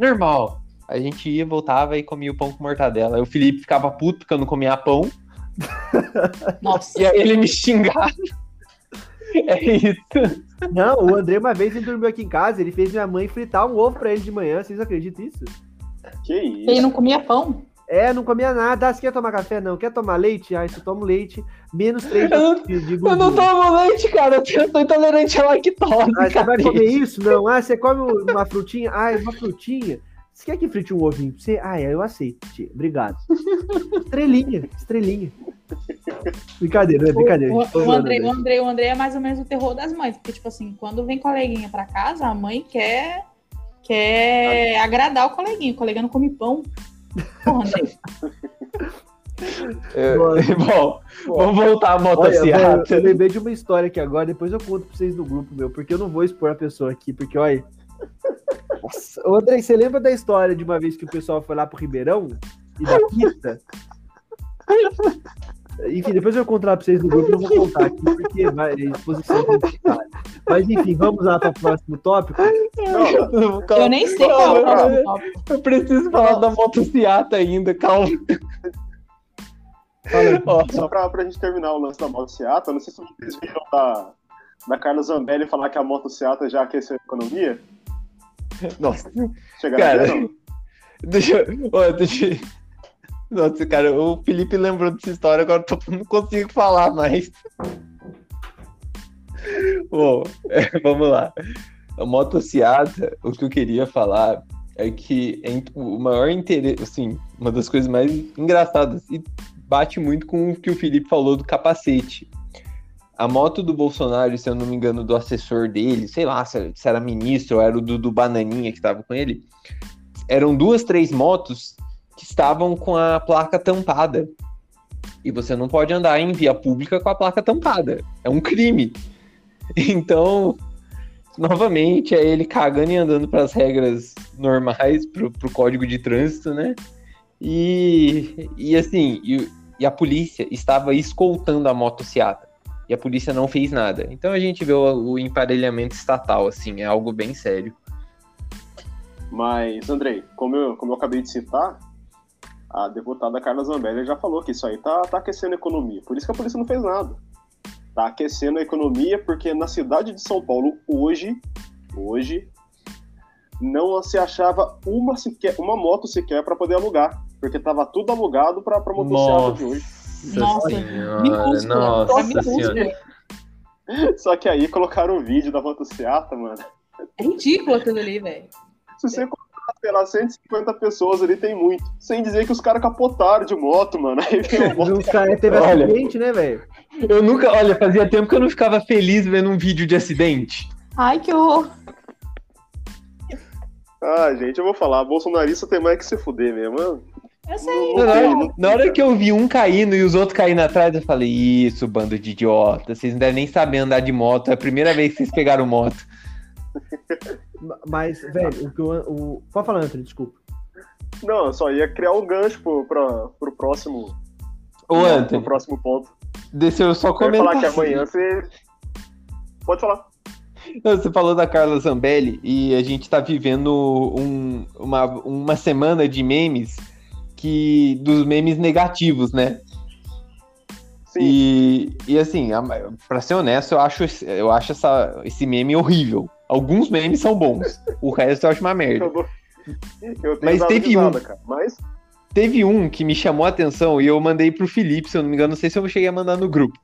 Normal. A gente ia, voltava e comia o pão com mortadela. Aí o Felipe ficava puto porque eu não comia pão, Nossa. e aí ele me xingava. É isso. Não, o André uma vez ele dormiu aqui em casa, ele fez minha mãe fritar um ovo pra ele de manhã, vocês acreditam nisso? Que Ele isso? não comia pão? É, não comia nada. Ah, você quer tomar café? Não. Quer tomar leite? Ah, isso eu tomo leite. Menos 3 Eu não- Eu não tomo leite, cara. Eu tô intolerante à lactose. Ah, você vai comer isso? Não. Ah, você come uma frutinha? Ah, uma frutinha. Você quer que frite um ovinho pra você? Ah, é, eu aceito, tia. Obrigado. estrelinha, estrelinha. Brincadeira, é brincadeira. O, o, zoando, André, né? o, André, o André é mais ou menos o terror das mães, porque, tipo assim, quando vem coleguinha pra casa, a mãe quer, quer agradar o coleguinha. O colega não come pão. Porra. É, bom, vamos voltar à Olha, mano, motocicleta. eu lembrei de uma história aqui agora, depois eu conto pra vocês no grupo, meu, porque eu não vou expor a pessoa aqui, porque, olha. Nossa. Ô, André, você lembra da história de uma vez que o pessoal foi lá pro Ribeirão e da pista? Enfim, depois eu vou contar pra vocês no grupo, eu não vou contar aqui, porque vai, é exposição. Mas enfim, vamos lá para o próximo tópico. Não, Eu nem sei qual é o próximo tópico. Eu preciso falar da motocicleta ainda, calma. Fala, Ó, só pra, pra gente terminar o lance da moto Seata, não sei se vocês viram da, da Carla Zambelli falar que a moto Seata já aqueceu a economia. nossa, Chegaram Cara, a ver, não? deixa, eu- ó, deixa. eu- Nossa, cara, o Felipe lembrou dessa história, agora eu não consigo falar mais. Bom, é, vamos lá. A motociata, o que eu queria falar é que é o maior interesse, assim, uma das coisas mais engraçadas e bate muito com o que o Felipe falou do capacete. A moto do Bolsonaro, se eu não me engano, do assessor dele, sei lá se se era ministro ou era o do, do Bananinha que estava com ele, eram duas, três motos que estavam com a placa tampada. E você não pode andar em via pública com a placa tampada. É um crime. Então, novamente, é ele cagando e andando para as regras normais, pro, pro código de trânsito, né? E, e assim, e, e a polícia estava escoltando a motociata. E a polícia não fez nada. Então a gente vê o, o emparelhamento estatal, assim, é algo bem sério. Mas, Andrei, como eu, como eu acabei de citar, a deputada Carla Zambelli já falou que isso aí tá, tá aquecendo a economia. Por isso que a polícia não fez nada. Tá aquecendo a economia porque na cidade de São Paulo, hoje, hoje, não se achava uma, sequer, uma moto sequer para poder alugar. Porque tava tudo alugado pra, pra motocicleta de hoje. Nossa, senhora, minúsculo, nossa tá senhora. Só que aí colocaram o vídeo da motocicleta, mano. É ridículo aquilo ali, velho. Se você colocar, sei lá, 150 pessoas ali, tem muito. Sem dizer que os caras capotaram de moto, mano. Aí moto. Os caras teve Olha. acidente, né, velho? Eu nunca, olha, fazia tempo que eu não ficava feliz vendo um vídeo de acidente. Ai, que horror. Ah, gente, eu vou falar, bolsonarista tem mais que se fuder mesmo. mano. Eu sei. Na eu hora, na hora que eu vi um caindo e os outros caindo atrás, eu falei, isso, bando de idiota, vocês não devem nem saber andar de moto, é a primeira vez que vocês pegaram moto. Mas, velho, o que eu, o... Pode falar, Anthony, desculpa. Não, eu só ia criar um gancho pro, pra, pro próximo. Ô, pro Anthony, próximo ponto. deixa eu só Eu comentar. falar que amanhã você. Pode falar. Você falou da Carla Zambelli e a gente tá vivendo um- uma, uma semana de memes que dos memes negativos, né? Sim. E, e assim, a- pra ser honesto, eu acho, eu acho essa, esse meme horrível. Alguns memes são bons, o resto eu acho uma merda. Mas teve um. cara. Mas Teve um que me chamou a atenção e eu mandei pro Felipe, se eu não me engano, não sei se eu cheguei a mandar no grupo.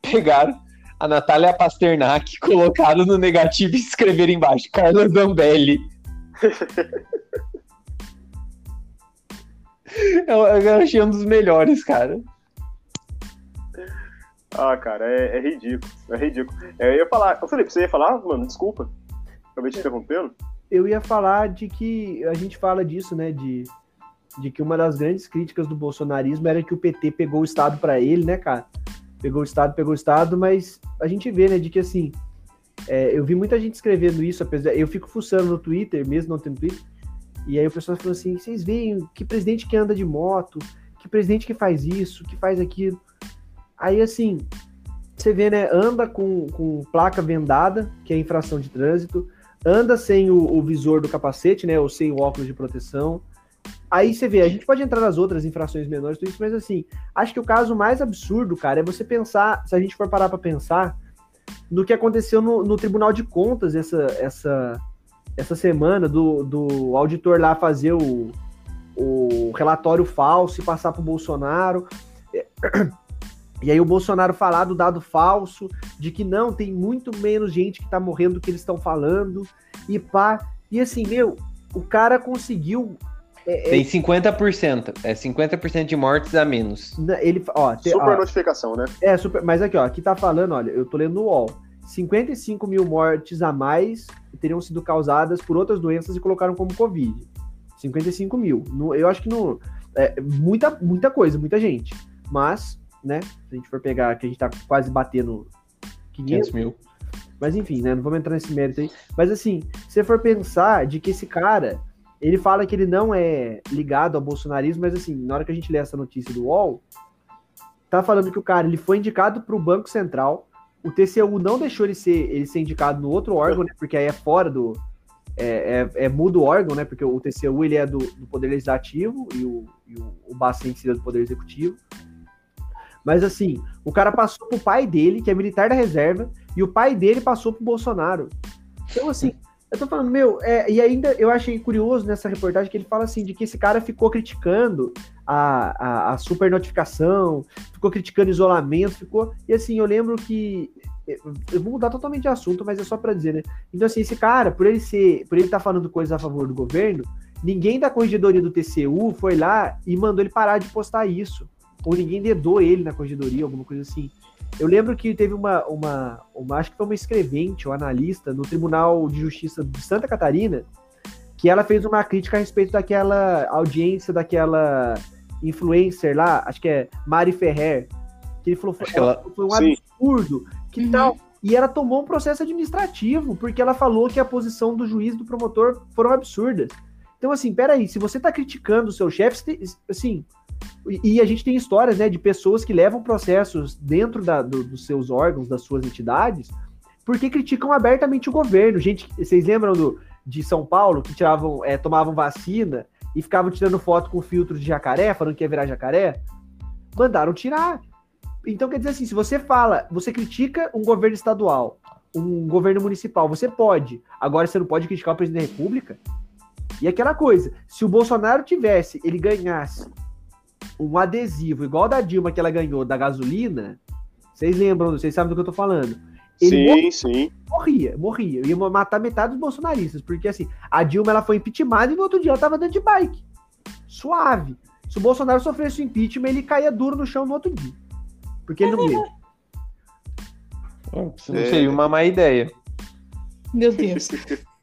Pegaram a Natália Pasternak, colocaram no negativo e escreveram embaixo, Carla Zambelli. eu, eu achei um dos melhores, cara. Ah, cara, é, é ridículo. É ridículo. É, Eu ia falar. Ô, Felipe, você ia falar? Mano, desculpa. Acabei te interrompendo. Eu ia falar de que a gente fala disso, né? De, de que uma das grandes críticas do bolsonarismo era que o PT pegou o Estado pra ele, né, cara? Pegou o Estado, pegou o Estado, mas a gente vê, né, de que assim. é, eu vi muita gente escrevendo isso, apesar. Eu fico fuçando no Twitter, mesmo não tendo Twitter. E aí o pessoal falou assim: vocês veem que presidente que anda de moto, que presidente que faz isso, que faz aquilo. Aí assim, você vê, né? Anda com, com placa vendada, que é infração de trânsito, anda sem o, o visor do capacete, né? Ou sem o óculos de proteção. Aí você vê, a gente pode entrar nas outras infrações menores, tudo isso, mas assim, acho que o caso mais absurdo, cara, é você pensar, se a gente for parar pra pensar, no que aconteceu no, no Tribunal de Contas essa, essa, essa semana, do, do auditor lá fazer o, o relatório falso e passar pro Bolsonaro. E aí o Bolsonaro falar do dado falso, de que não, tem muito menos gente que tá morrendo do que eles estão falando, e pá. E assim, meu, o cara conseguiu. é, é, Tem 50%. É 50% de mortes a menos. ele, ó, te- Super ó, notificação, né? É, super. Mas aqui, ó, aqui tá falando, olha, eu tô lendo no UOL. 55 mil mortes a mais teriam sido causadas por outras doenças e colocaram como Covid. 55 mil. No- eu acho que não. É muita, muita coisa, muita gente. Mas, né, se a gente for pegar que a gente tá quase batendo 500, 500 mil. mas enfim, né? Não vamos entrar nesse mérito aí. Mas assim, se você for pensar de que esse cara, ele fala que ele não é ligado ao bolsonarismo, mas assim, na hora que a gente lê essa notícia do UOL, tá falando que o cara ele foi indicado para o Banco Central. O TCU não deixou ele ser, ele ser indicado no outro órgão, né? Porque aí é fora do. É, é, é mudo o órgão, né? Porque o TCU ele é do, do Poder Legislativo e o, e o, o Bacen é do Poder Executivo. Mas assim, o cara passou pro pai dele, que é militar da reserva, e o pai dele passou pro Bolsonaro. Então, assim, eu tô falando, meu, é, e ainda eu achei curioso nessa reportagem que ele fala assim, de que esse cara ficou criticando a, a, a super notificação, ficou criticando isolamento, ficou. E assim, eu lembro que. Eu vou mudar totalmente de assunto, mas é só pra dizer, né? Então, assim, esse cara, por ele ser. Por ele estar falando coisas a favor do governo, ninguém da corregedoria do TCU foi lá e mandou ele parar de postar isso. Ou ninguém dedou ele na corregedoria, alguma coisa assim. Eu lembro que teve uma, uma, uma, acho que foi uma escrevente ou analista no Tribunal de Justiça de Santa Catarina, que ela fez uma crítica a respeito daquela audiência, daquela influencer lá, acho que é Mari Ferrer, que ele falou que ela- foi um Sim. absurdo, que Uhum. tal. E ela tomou um processo administrativo, porque ela falou que a posição do juiz e do promotor foram absurdas. Então, assim, peraí, se você tá criticando o seu chefe, assim, e e a gente tem histórias, né, de pessoas que levam processos dentro da- do- dos seus órgãos, das suas entidades, porque criticam abertamente o governo. Gente, vocês lembram do, de São Paulo, que tiravam, é, tomavam vacina e ficavam tirando foto com filtro de jacaré, falando que ia virar jacaré? Mandaram tirar. Então, quer dizer assim, se você fala, você critica um governo estadual, um governo municipal, você pode. Agora você não pode criticar o presidente da República. E aquela coisa, se o Bolsonaro tivesse, ele ganhasse um adesivo igual da Dilma que ela ganhou da gasolina, vocês lembram, vocês sabem do que eu tô falando. Ele Sim, sim. morria, morria. Ia matar metade dos bolsonaristas, porque assim, a Dilma ela foi impeachmentada e no outro dia ela tava dando de bike. Suave. Se o Bolsonaro sofresse o impeachment, ele caía duro no chão no outro dia. Porque ele não ia. Isso não É. seria uma má ideia. Meu Deus.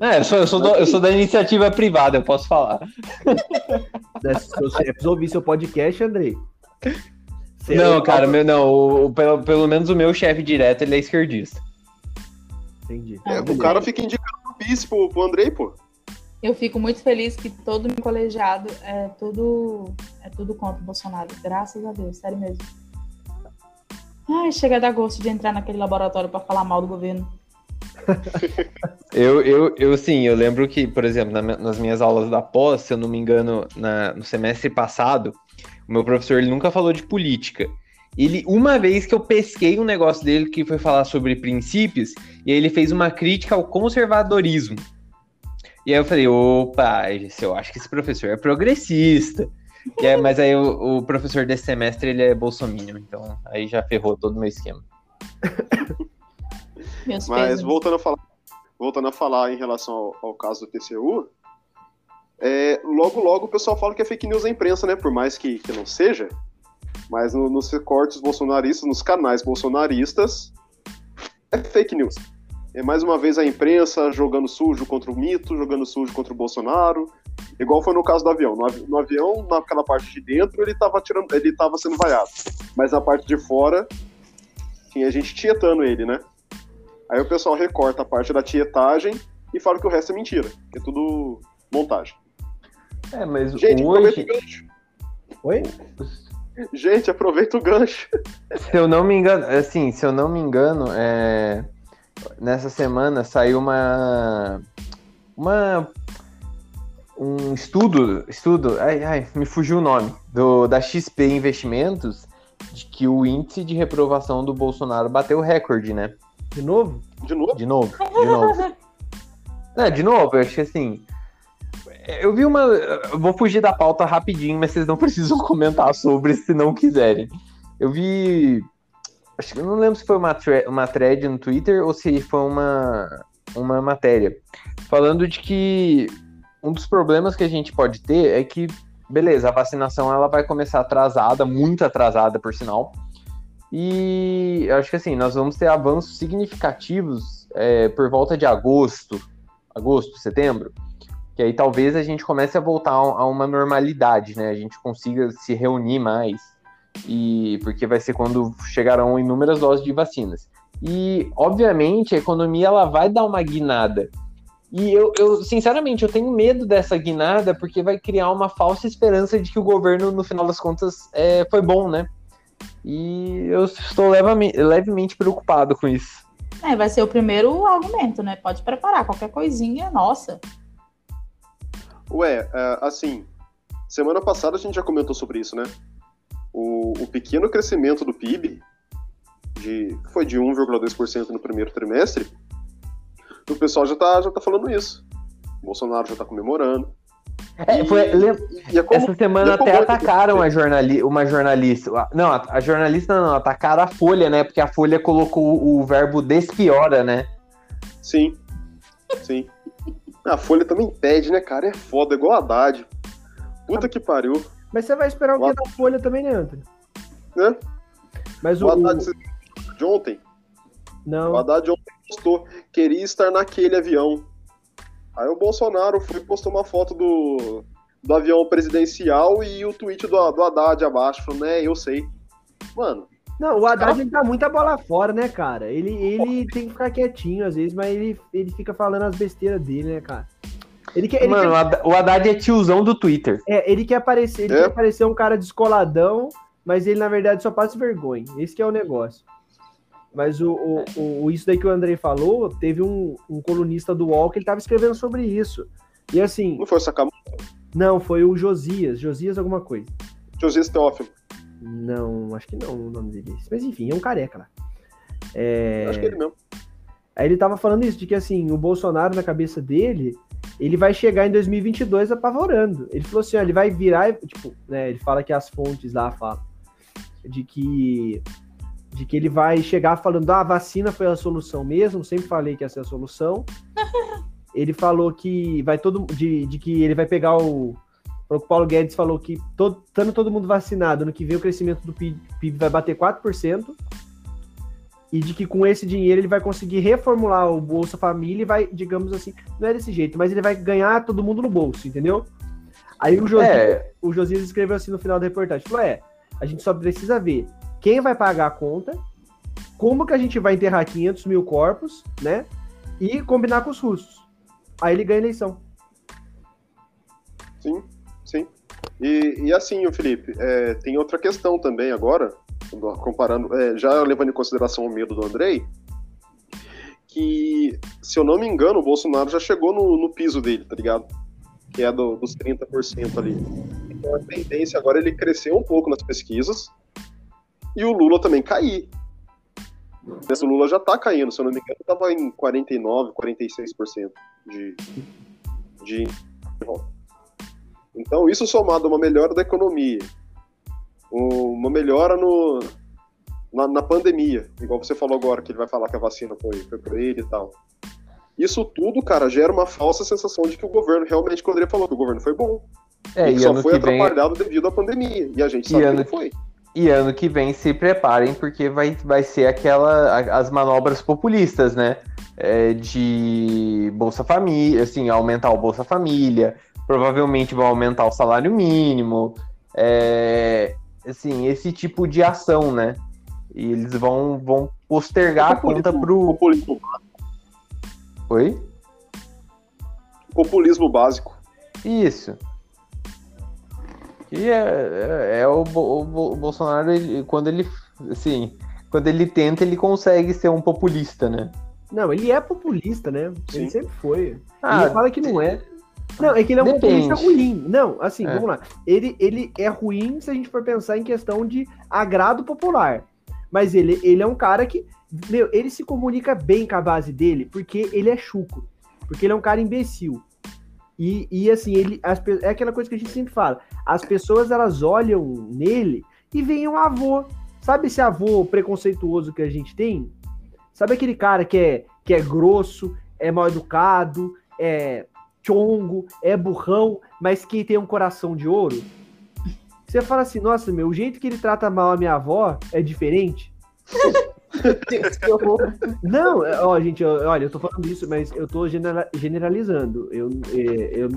É, eu sou, eu sou do- eu sou da iniciativa privada, eu posso falar. Né, Se seus chefes ouvir seu podcast, Andrei. você- Não, cara, meu, não, o- o- pelo, pelo menos o meu chefe direto, ele é esquerdista. Entendi. É, o cara fica indicando o bis pro, pro Andrei, pô. Eu fico muito feliz que todo meu colegiado é tudo, é tudo contra o Bolsonaro. Graças a Deus, sério mesmo. Ai, chega a dar gosto de entrar naquele laboratório para falar mal do governo. Eu, eu, eu sim, eu lembro que, por exemplo, na nas minhas aulas da pós, se eu não me engano, na- no semestre passado, o meu professor ele nunca falou de política. Ele, uma vez que eu pesquei um negócio dele que foi falar sobre princípios, e ele fez uma crítica ao conservadorismo. E aí eu falei, opa, eu acho que esse professor é progressista. E aí- mas aí o, o professor desse semestre ele é bolsominion, então aí já ferrou todo o meu esquema. Meus Mas pesos. voltando a falar, voltando a falar em relação ao, ao caso do TCU, é, logo logo o pessoal fala que é fake news da imprensa, né? Por mais que, que não seja, mas no- nos recortes bolsonaristas, nos canais bolsonaristas, é fake news. É mais uma vez a imprensa jogando sujo contra o mito, jogando sujo contra o Bolsonaro. Igual foi no caso do avião. No, avi- no avião, naquela parte de dentro, ele tava, tirando, ele tava sendo vaiado. Mas na parte de fora, tinha gente tietando ele, né? Aí o pessoal recorta a parte da tietagem e fala que o resto é mentira, que é tudo montagem. É, mas Gente, aproveita hoje, o gancho. Oi? Gente, aproveita o gancho. Se eu não me engano, assim, se eu não me engano, é, nessa semana saiu uma uma um estudo, estudo, ai, ai, me fugiu o nome, do da XP Investimentos, de que o índice de reprovação do Bolsonaro bateu recorde, né? De novo? De novo? De novo, de novo. É, de novo, eu acho que assim. Eu vi uma. Eu vou fugir da pauta rapidinho, mas vocês não precisam comentar sobre se não quiserem. Eu vi. Acho que eu não lembro se foi uma, uma thread no Twitter ou se foi uma, uma matéria. falando de que um dos problemas que a gente pode ter é que, beleza, a vacinação ela vai começar atrasada, muito atrasada, por sinal. E acho que assim, nós vamos ter avanços significativos é, por volta de agosto, agosto, setembro, que aí talvez a gente comece a voltar a uma normalidade, né? A gente consiga se reunir mais, e porque vai ser quando chegarão inúmeras doses de vacinas. E, obviamente, a economia ela vai dar uma guinada. E eu, eu, sinceramente, eu tenho medo dessa guinada porque vai criar uma falsa esperança de que o governo, no final das contas, é, foi bom, né? E eu estou levemente, levemente preocupado com isso. É, vai ser o primeiro argumento, né? Pode preparar, qualquer coisinha, nossa. Ué, é, assim, semana passada a gente já comentou sobre isso, né? O, o pequeno crescimento do PIB, de, foi de 1,2% no primeiro trimestre, o pessoal já tá, já tá falando isso. O Bolsonaro já tá comemorando. É, foi, e, é como, essa semana até atacaram a jornali uma jornalista. Não, a, a, jornalista não, atacaram a Folha, né? Porque a Folha colocou o, verbo despiora, né? Sim. Sim. A Folha também pede, né, cara? É foda, igual a Haddad. Puta que pariu. Mas você vai esperar o, o que da Folha também, né, Antônio? Né? Mas o. o Haddad de ontem. Não. O Haddad ontem postou, queria estar naquele avião. Aí o Bolsonaro foi postou uma foto do, do avião presidencial e o tweet do, do Haddad abaixo, falando, né, eu sei. Mano. Não, o Haddad cara... ele tá muita bola fora, né, cara? Ele, ele tem que ficar quietinho às vezes, mas ele, ele fica falando as besteiras dele, né, cara? Ele quer, ele Mano, quer... o Haddad é tiozão do Twitter. É, ele quer aparecer, ele é. quer aparecer um cara descoladão, mas ele, na verdade, só passa vergonha. Esse que é o negócio. Mas o, o, o, isso daí que o Andrei falou, teve um, um colunista do UOL que ele estava escrevendo sobre isso. E assim. Não foi o Sakamoto? Não, foi o Josias. Josias alguma coisa. Josias Teófilo. Não, acho que não o nome dele. Mas enfim, é um careca lá. É... Acho que é ele mesmo. Aí ele tava falando isso, de que assim, o Bolsonaro na cabeça dele, ele vai chegar em 2022 apavorando. Ele falou assim, ó, ele vai virar, tipo, né, ele fala que as fontes lá falam, de que de que ele vai chegar falando, ah, a vacina foi a solução mesmo, sempre falei que essa é a solução. ele falou que vai todo de, de que ele vai pegar o o Paulo Guedes falou que todo, estando todo mundo vacinado, no que vem o crescimento do PIB, PIB vai bater 4%, e de que com esse dinheiro ele vai conseguir reformular o Bolsa Família e vai, digamos assim, não é desse jeito, mas ele vai ganhar todo mundo no bolso, entendeu? Aí o Josias, é. o Josias escreveu assim no final da reportagem, falou, é, a gente só precisa ver quem vai pagar a conta, como que a gente vai enterrar 500 mil corpos, né? E combinar com os russos. Aí ele ganha a eleição. Sim, sim. E, e assim, Felipe, é, tem outra questão também agora, comparando, é, já levando em consideração o medo do Andrei, que, se eu não me engano, o Bolsonaro já chegou no, no piso dele, tá ligado? Que é do, dos 30% ali. Então a tendência agora é ele crescer um pouco nas pesquisas, e o Lula também cair. Mas o Lula já tá caindo, se eu não me engano, tava em 49, 46% de, de. Então, isso somado a uma melhora da economia, uma melhora no, na, na, pandemia, igual você falou agora, que ele vai falar que a vacina foi, foi pra ele e tal. Isso tudo, cara, gera uma falsa sensação de que o governo, realmente, quando ele falou que o governo foi bom. É, e só foi atrapalhado vem... devido à pandemia. E a gente sabe que não foi. E ano que vem se preparem, porque vai, vai ser aquela as manobras populistas, né? É, de Bolsa Família, assim, aumentar o Bolsa Família, provavelmente vão aumentar o salário mínimo, é, assim, esse tipo de ação, né? E eles vão, vão postergar a conta pro. Populismo. Oi? Populismo básico. Isso. E é, é, é o, o, o, Bolsonaro, ele, quando ele, assim, quando ele tenta, ele consegue ser um populista, né? Não, ele é populista, né? Sim. Ele sempre foi. Ah, ele fala que não é. Não, é que ele é um depende. populista ruim. Não, assim, é. vamos lá. Ele, ele é ruim se a gente for pensar em questão de agrado popular. Mas ele, ele é um cara que, meu, ele se comunica bem com a base dele porque ele é chuco. Porque ele é um cara imbecil. E, e assim, ele as, é aquela coisa que a gente sempre fala. As pessoas elas olham nele e veem um avô. Sabe esse avô preconceituoso que a gente tem? Sabe aquele cara que é, que é grosso, é mal educado, é chongo, é burrão, mas que tem um coração de ouro. Você fala assim, nossa, meu, o jeito que ele trata mal a minha avó é diferente. Não, é, ó, gente, olha, eu tô falando isso, mas eu tô genera- generalizando. Eu, é, eu-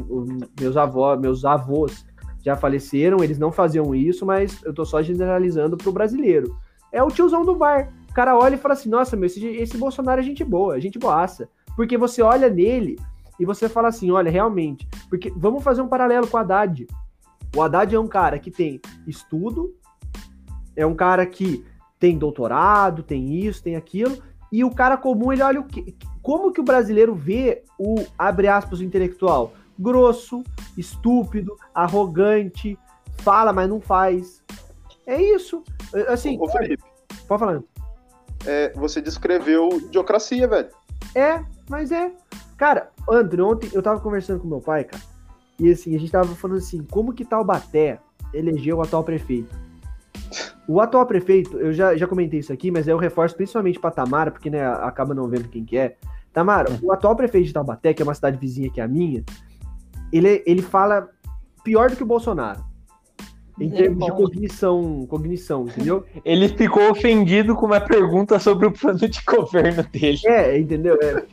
meus avós, meus avós já faleceram, eles não faziam isso, mas eu tô só generalizando pro brasileiro. É o tiozão do bar. O cara olha e fala assim: nossa, meu, esse, esse Bolsonaro é gente boa, é gente boaça. Porque você olha nele e você fala assim: olha, realmente. Porque vamos fazer um paralelo com o Haddad. O Haddad é um cara que tem estudo, é um cara que tem doutorado, tem isso, tem aquilo, e o cara comum, ele olha o que, como que o brasileiro vê o, abre aspas, o intelectual? Grosso, estúpido, arrogante, fala, mas não faz. É isso. Assim, Ô, Felipe, pode falar. é, você descreveu idiocracia, velho. É, mas é. Cara, André, ontem eu tava conversando com meu pai, cara, e assim, a gente tava falando assim, como que Taubaté elegeu o atual prefeito? O atual prefeito, eu já, já comentei isso aqui, mas eu reforço principalmente pra Tamara, porque né, acaba não vendo quem que é. Tamara, o atual prefeito de Taubaté, que é uma cidade vizinha que é a minha, ele, ele fala pior do que o Bolsonaro. Em Ele é termos de cognição, cognição, entendeu? Ele ficou ofendido com uma pergunta sobre o plano de governo dele. É, entendeu? É.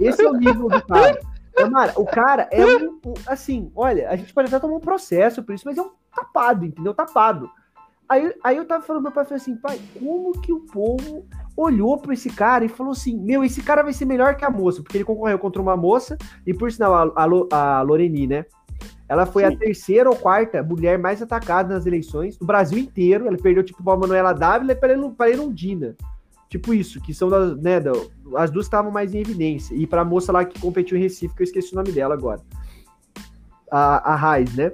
Esse é o nível do cara. Tamara, o cara é um, um- Assim, olha, a gente pode até tomar um processo por isso, mas é um tapado, entendeu? Tapado. Aí, aí eu tava falando pro meu pai, falei assim, pai, como que o povo olhou pra esse cara e falou assim, meu, esse cara vai ser melhor que a moça, porque ele concorreu contra uma moça, e por sinal, a, a, a Loreni, né? Ela foi a Sim. terceira ou quarta mulher mais atacada nas eleições do Brasil inteiro. Ela perdeu, tipo, pra Manuela Dávila e pra Erundina. Tipo isso, que são das, né, da- as duas estavam mais em evidência. E pra moça lá que competiu em Recife, que eu esqueci o nome dela agora. A, a Raiz, né?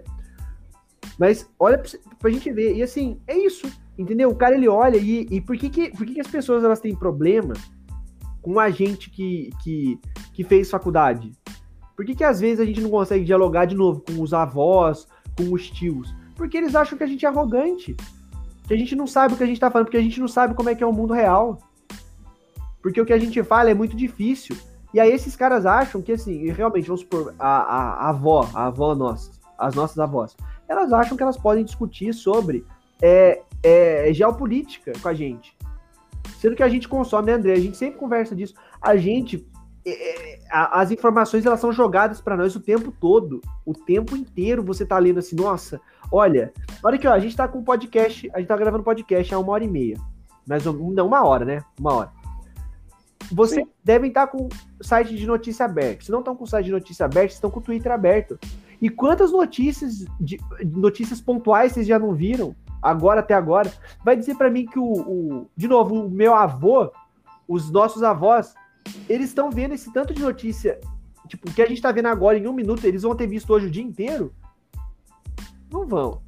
Mas olha pra, gente ver. E assim, é isso. Entendeu? O cara ele olha e, e por, que, que, por que, que as pessoas elas têm problema com a gente que, que, que fez faculdade? Por que, que às vezes a gente não consegue dialogar de novo com os avós, com os tios? Porque eles acham que a gente é arrogante. Que a gente não sabe o que a gente tá falando, porque a gente não sabe como é que é o mundo real. Porque o que a gente fala é muito difícil. E aí esses caras acham que, assim, realmente, vamos supor, a, a, a avó, a avó nossa, as nossas avós, elas acham que elas podem discutir sobre é, é, geopolítica com a gente. Sendo que a gente consome, né, André? A gente sempre conversa disso. A gente. é, é, a- as informações elas são jogadas para nós o tempo todo. O tempo inteiro você tá lendo assim, nossa, olha, olha aqui, ó, a gente tá com um podcast, a gente tá gravando podcast há uma hora e meia. Mais ou não, uma hora, né? Uma hora. Vocês devem estar com o site de notícia aberto. Se não estão com o site de notícia aberto, estão com o Twitter aberto. E quantas notícias, de, notícias pontuais vocês já não viram? Agora até agora. Vai dizer para mim que o, o. De novo, o meu avô, os nossos avós, eles estão vendo esse tanto de notícia. Tipo, o que a gente tá vendo agora em um minuto, eles vão ter visto hoje o dia inteiro? Não vão.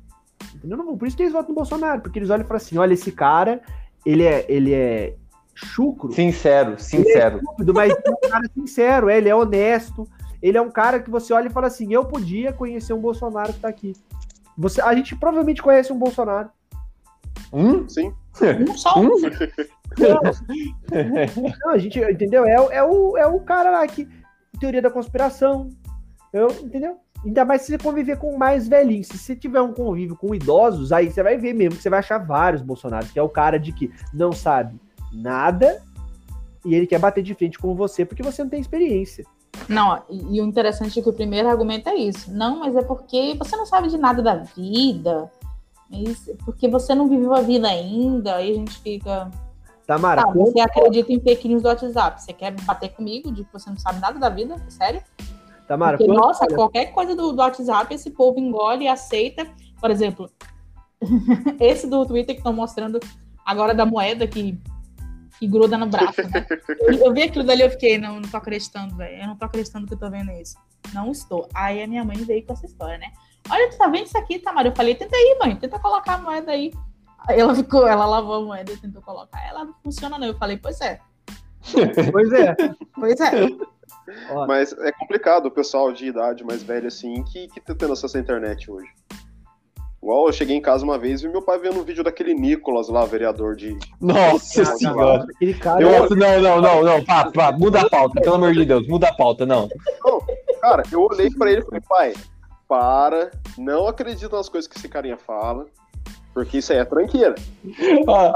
Entendeu? Não vão. Por isso que eles votam no Bolsonaro, porque eles olham e falam assim: olha, esse cara, ele é, ele é chucro, Sincero, sincero. estúpido, mas ele é um cara sincero, é, ele é honesto. Ele é um cara que você olha e fala assim: eu podia conhecer um Bolsonaro que tá aqui. Você, a gente provavelmente conhece um Bolsonaro. Hum? Sim. Um só um. Não, a gente, entendeu? É, o- é, o, é o cara lá que. Teoria da conspiração. Eu, entendeu? Ainda mais se você conviver com mais velhinhos. Se você tiver um convívio com idosos, aí você vai ver mesmo que você vai achar vários Bolsonaros, que é o cara de que não sabe nada e ele quer bater de frente com você porque você não tem experiência. Não, e, e o interessante é que o primeiro argumento é isso. Não, mas é porque você não sabe de nada da vida. É isso, porque você não viveu a vida ainda. Aí a gente fica. Tamara, Tá, quanto- você acredita em fake news do WhatsApp. Você quer bater comigo de que você não sabe nada da vida? Sério? Tamara, Porque, quanto- nossa, qualquer coisa do, do WhatsApp, esse povo engole e aceita. Por exemplo, esse do Twitter que estão mostrando agora da moeda que, que gruda no braço, né? Eu, eu vi aquilo dali e eu fiquei, não, não tô acreditando, velho. Eu não tô acreditando que eu tô vendo isso. Não estou. Aí a minha mãe veio com essa história, né? Olha, tu tá vendo isso aqui, Tamara? Eu falei, tenta aí, mãe, tenta colocar a moeda aí. Aí ela ficou, ela lavou a moeda e tentou colocar. Ela não funciona, não. Eu falei, pois é, Pois é. pois é. Mas é complicado o pessoal de idade mais velha assim que, que tá tendo acesso à internet hoje. Igual eu cheguei em casa uma vez e meu pai vendo um vídeo daquele Nicolas lá, vereador de. Nossa senhora. aquele cara. Eu, não, não, não, não, pá, pá, muda a pauta, pelo amor de Deus, muda a pauta, não. Cara, eu olhei pra ele e falei, pai, para, não acredita nas coisas que esse carinha fala, porque isso aí é tranqueira. Ó,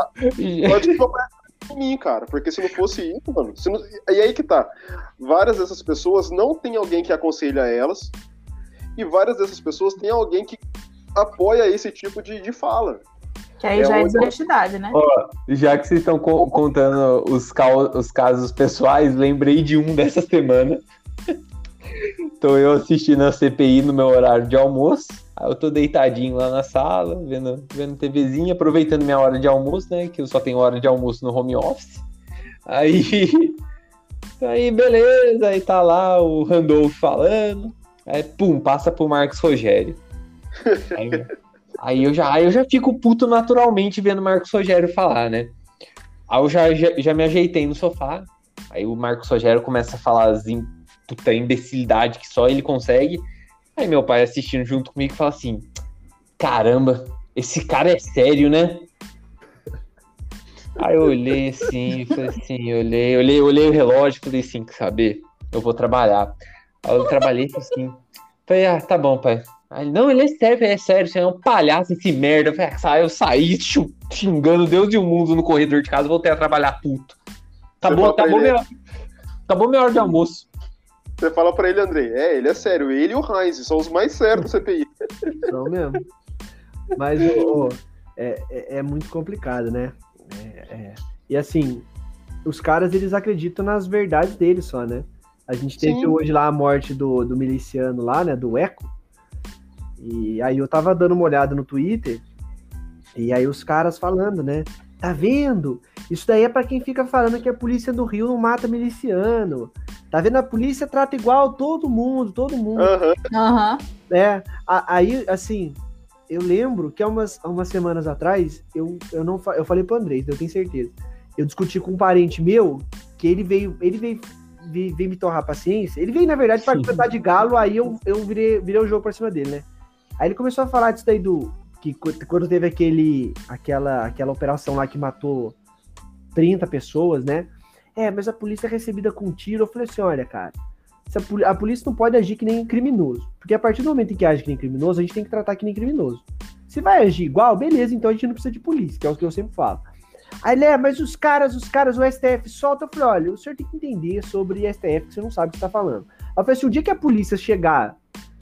Pode em mim, cara, porque se não fosse isso, mano. não- E aí que tá. Várias dessas pessoas não tem alguém que aconselha elas, e várias dessas pessoas têm alguém que apoia esse tipo de, de fala. Que aí É já é onde- desonestidade, né? já que vocês estão co- contando os, os casos pessoais, lembrei de um dessa semana. tô eu assistindo a CPI no meu horário de almoço. Aí eu tô deitadinho lá na sala, vendo, vendo TVzinha, aproveitando minha hora de almoço, né? Que eu só tenho hora de almoço no home office. Aí. Aí, beleza, aí tá lá o Randolph falando. Aí, pum, passa pro Marcos Rogério. Aí, aí eu já, aí eu já fico puto naturalmente vendo o Marcos Rogério falar, né? Aí eu já, já, já me ajeitei no sofá. Aí o Marcos Rogério começa a falar puta imbecilidade que só ele consegue. Aí meu pai assistindo junto comigo fala assim: Caramba, esse cara é sério, né? Aí eu olhei assim, falei assim, olhei, olhei, olhei o relógio, falei assim, quer saber? Eu vou trabalhar. Aí eu trabalhei assim, falei, ah, tá bom, pai. Aí ele, não, ele é sério, é sério, você é um palhaço, esse merda. Eu, falei, ah, sai, eu saí xingando Deus e o mundo no corredor de casa, voltei a trabalhar puto. Acabou, acabou, ele, minha, acabou minha hora de almoço. Você fala pra ele, Andrei, é, ele é sério. Ele e o Heinz são os mais sérios do CPI. Não mesmo. Mas ô, ô, é, é, é muito complicado, né? É, é. E assim, os caras eles acreditam nas verdades deles só, né? A gente teve Sim. hoje lá a morte do, do miliciano lá, né? Do Eco. E aí eu tava dando uma olhada no Twitter. E aí os caras falando, né? Tá vendo? Isso daí é pra quem fica falando que a polícia do Rio não mata miliciano. Tá vendo? A polícia trata igual todo mundo, todo mundo. Aham. Aham. É, aí, assim, eu lembro que há umas, há umas semanas atrás, eu, eu não eu falei pro Andrés, eu tenho certeza. Eu discuti com um parente meu, que ele veio, ele veio, veio, veio me torrar paciência. Ele veio, na verdade, para cantar de galo, aí eu, eu virei, virei o jogo pra cima dele, né? Aí ele começou a falar disso daí do. Que qu- quando teve aquele, aquela, aquela operação lá que matou 30 pessoas, né? É, mas a polícia é recebida com tiro. Eu falei assim: olha, cara, a, polícia não pode agir que nem criminoso. Porque a partir do momento em que age que nem criminoso, a gente tem que tratar que nem criminoso. Se vai agir igual, beleza, então a gente não precisa de polícia, que é o que eu sempre falo. Aí ele é, mas os caras, os caras, o STF solta. Eu falei, olha, o senhor tem que entender sobre STF, que você não sabe o que você tá falando. Eu falei assim, o dia que a polícia chegar,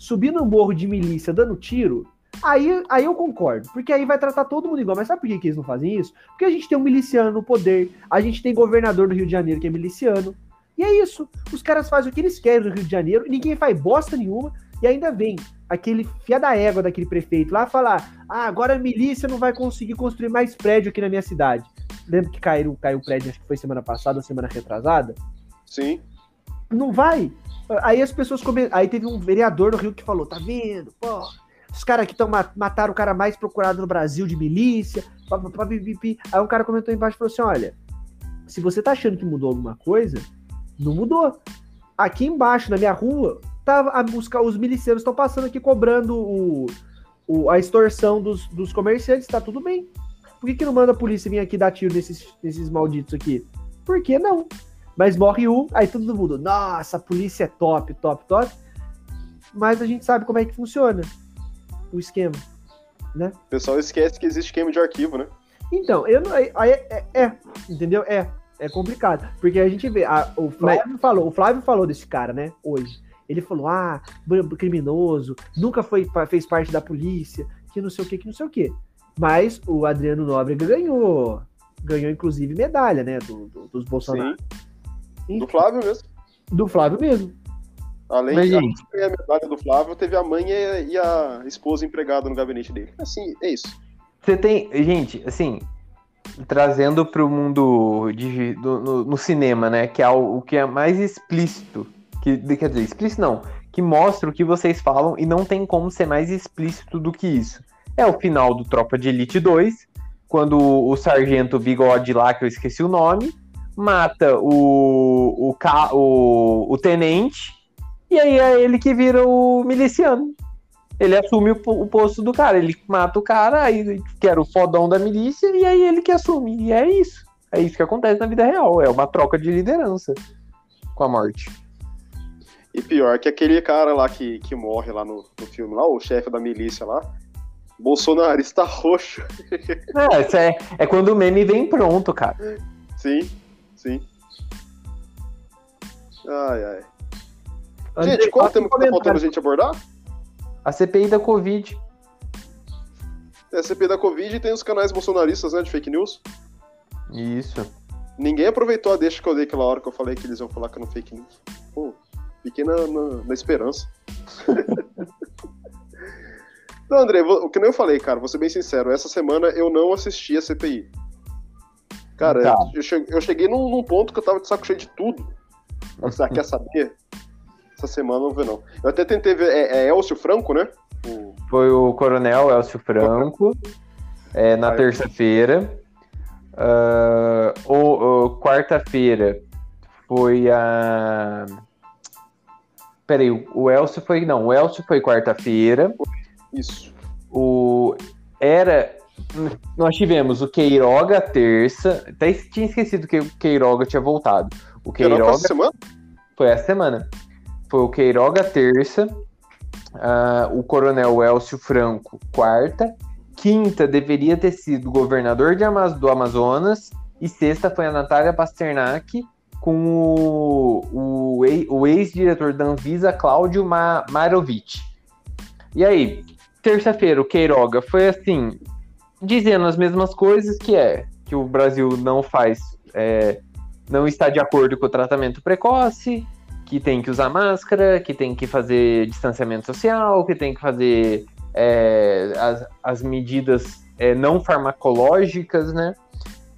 subir no morro de milícia dando tiro, aí, aí eu concordo. Porque aí vai tratar todo mundo igual. Mas sabe por que, que eles não fazem isso? Porque a gente tem um miliciano no poder, a gente tem governador do Rio de Janeiro que é miliciano. E é isso. Os caras fazem o que eles querem no Rio de Janeiro, e ninguém faz bosta nenhuma, e ainda vem aquele fia da égua daquele prefeito lá falar: ah, agora a milícia não vai conseguir construir mais prédio aqui na minha cidade. Lembra que caiu, caiu o prédio, acho que foi semana passada semana retrasada? Sim. Não vai. Aí as pessoas come... Aí teve um vereador no Rio que falou: tá vendo? Pô, os caras que estão mataram o cara mais procurado no Brasil de milícia. Pá, pá, pá. Aí um cara comentou embaixo e falou assim: olha, se você tá achando que mudou alguma coisa, não mudou. Aqui embaixo, na minha rua, tá, a, os, ca- os milicianos estão passando aqui cobrando o, o- a extorsão dos, dos comerciantes, tá tudo bem. Por que, que não manda a polícia vir aqui dar tiro nesses, nesses malditos aqui? Por que não? Mas morre um, aí todo mundo, nossa, a polícia é top, top, top. Mas a gente sabe como é que funciona o esquema. O pessoal esquece que existe queima de arquivo, né? Então, eu não. Aí é, é, entendeu? É. É complicado. Porque a gente vê. a- o Flávio falou, o Flávio falou desse cara, né? Hoje. Ele falou: ah, criminoso, nunca foi, fez parte da polícia, que não sei o que, que não sei o que. Mas o Adriano Nóbrega ganhou. Ganhou, inclusive, medalha, né? Do, do- dos Bolsonaro. Sim. Do Flávio mesmo. Do Flávio mesmo. Além Mas, de gente- a medalha do Flávio, teve a mãe e a esposa empregada no gabinete dele. Assim, é isso. Você tem. Gente, assim. Trazendo pro mundo de, do- no, no cinema, né? Que é o, o que é mais explícito. Que, quer dizer, explícito não. Que mostra o que vocês falam e não tem como ser mais explícito do que isso. É o final do Tropa de Elite 2, quando o sargento bigode lá, que eu esqueci o nome, mata o, o, o, o tenente, e aí é ele que vira o miliciano. Ele assume o, o posto do cara, ele mata o cara, aí que era o fodão da milícia, e aí ele que assume. E é isso. É isso que acontece na vida real. É uma troca de liderança com a morte. E pior que aquele cara lá que, que morre lá no, no filme, lá, o chefe da milícia lá, bolsonarista roxo. Não, isso é, é quando o meme vem pronto, cara. Sim. Ai, ai. Gente, qual tema que tá faltando a gente abordar? A CPI da Covid. É a CP da Covid e tem os canais bolsonaristas, né, de fake news. Isso. Ninguém aproveitou a deixa que eu dei aquela hora que eu falei que eles iam falar que era fake news. Pô, fiquei na, na, na esperança. Não, André, o que nem eu falei, cara, vou ser bem sincero, essa semana eu não assisti a CPI. Cara, Tá. eu, che- eu cheguei num, num ponto que eu tava de saco cheio de tudo. Você quer saber? Essa semana eu não vou ver, não. Eu até tentei ver, é, é Elcio Franco, né? O- Foi o Coronel Elcio Franco, é, na terça-feira. Ah, o- o- Quarta-feira foi a. Peraí, o Elcio foi. Não, o Elcio foi quarta-feira. Isso. O. Era. Nós tivemos o Queiroga terça. Até tinha esquecido que o Queiroga tinha voltado. O Que era Queiroga essa semana? foi essa semana. Foi o Queiroga terça, ah, o Coronel Elcio Franco quarta, quinta deveria ter sido o governador de Ama- do Amazonas e sexta foi a Natália Pasternak com o, o, ex-diretor da Anvisa, Cláudio Ma Marovic. E aí, terça-feira, o Queiroga foi assim, dizendo as mesmas coisas que é que o Brasil não faz, é, não está de acordo com o tratamento precoce, que tem que usar máscara, que tem que fazer distanciamento social, que tem que fazer é, as, as medidas é, não farmacológicas, né?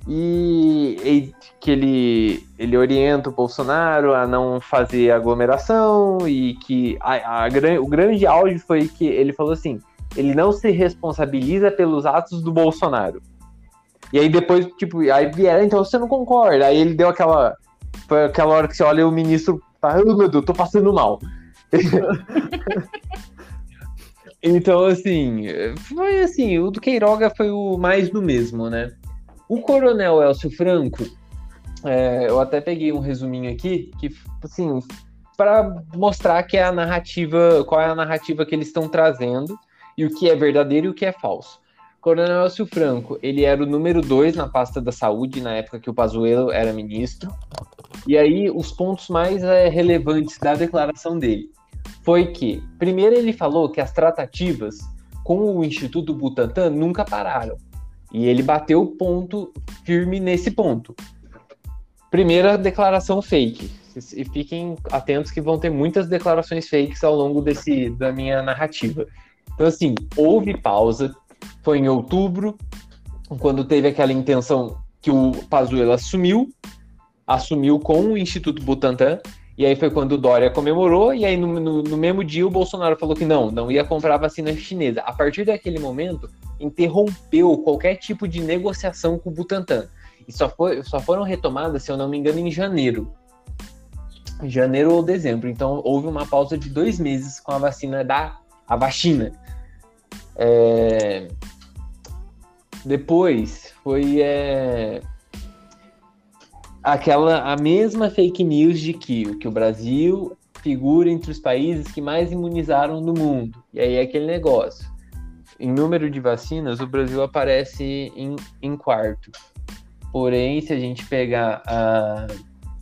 E, e que ele, ele orienta o Bolsonaro a não fazer aglomeração e que a, a gran- o grande áudio foi que ele falou assim, ele não se responsabiliza pelos atos do Bolsonaro. E aí depois, tipo, aí vieram, então você não concorda. Aí ele deu aquela. Foi aquela hora que você olha e o ministro tá, ai meu Deus, tô passando mal. então, assim, foi assim, o do Queiroga foi o mais do mesmo, né? O Coronel Elcio Franco, é, eu até peguei um resuminho aqui, que, assim, para mostrar que é a narrativa, qual é a narrativa que eles estão trazendo e o que é verdadeiro e o que é falso. Coronel Elcio Franco, ele era o número dois na pasta da saúde na época que o Pazuello era ministro. E aí, os pontos mais é, relevantes da declaração dele foi que, primeiro, ele falou que as tratativas com o Instituto Butantan nunca pararam. E ele bateu o ponto firme nesse ponto. Primeira declaração fake. E fiquem atentos que vão ter muitas declarações fakes ao longo desse, da minha narrativa. Então, assim, houve pausa. Foi em outubro, quando teve aquela intenção que o Pazuello assumiu, assumiu com o Instituto Butantan, e aí foi quando o Dória comemorou, e aí no, no, no, mesmo dia o Bolsonaro falou que não, não ia comprar vacina chinesa. A partir daquele momento, interrompeu qualquer tipo de negociação com o Butantan. E só, foi, só foram retomadas, se eu não me engano, em janeiro. Janeiro ou dezembro. Então houve uma pausa de dois meses com a vacina da a vacina. É... Depois foi é... aquela a mesma fake news de que, que o Brasil figura entre os países que mais imunizaram no mundo. E aí é aquele negócio. Em número de vacinas, o Brasil aparece em, em quarto. Porém, se a gente pegar a,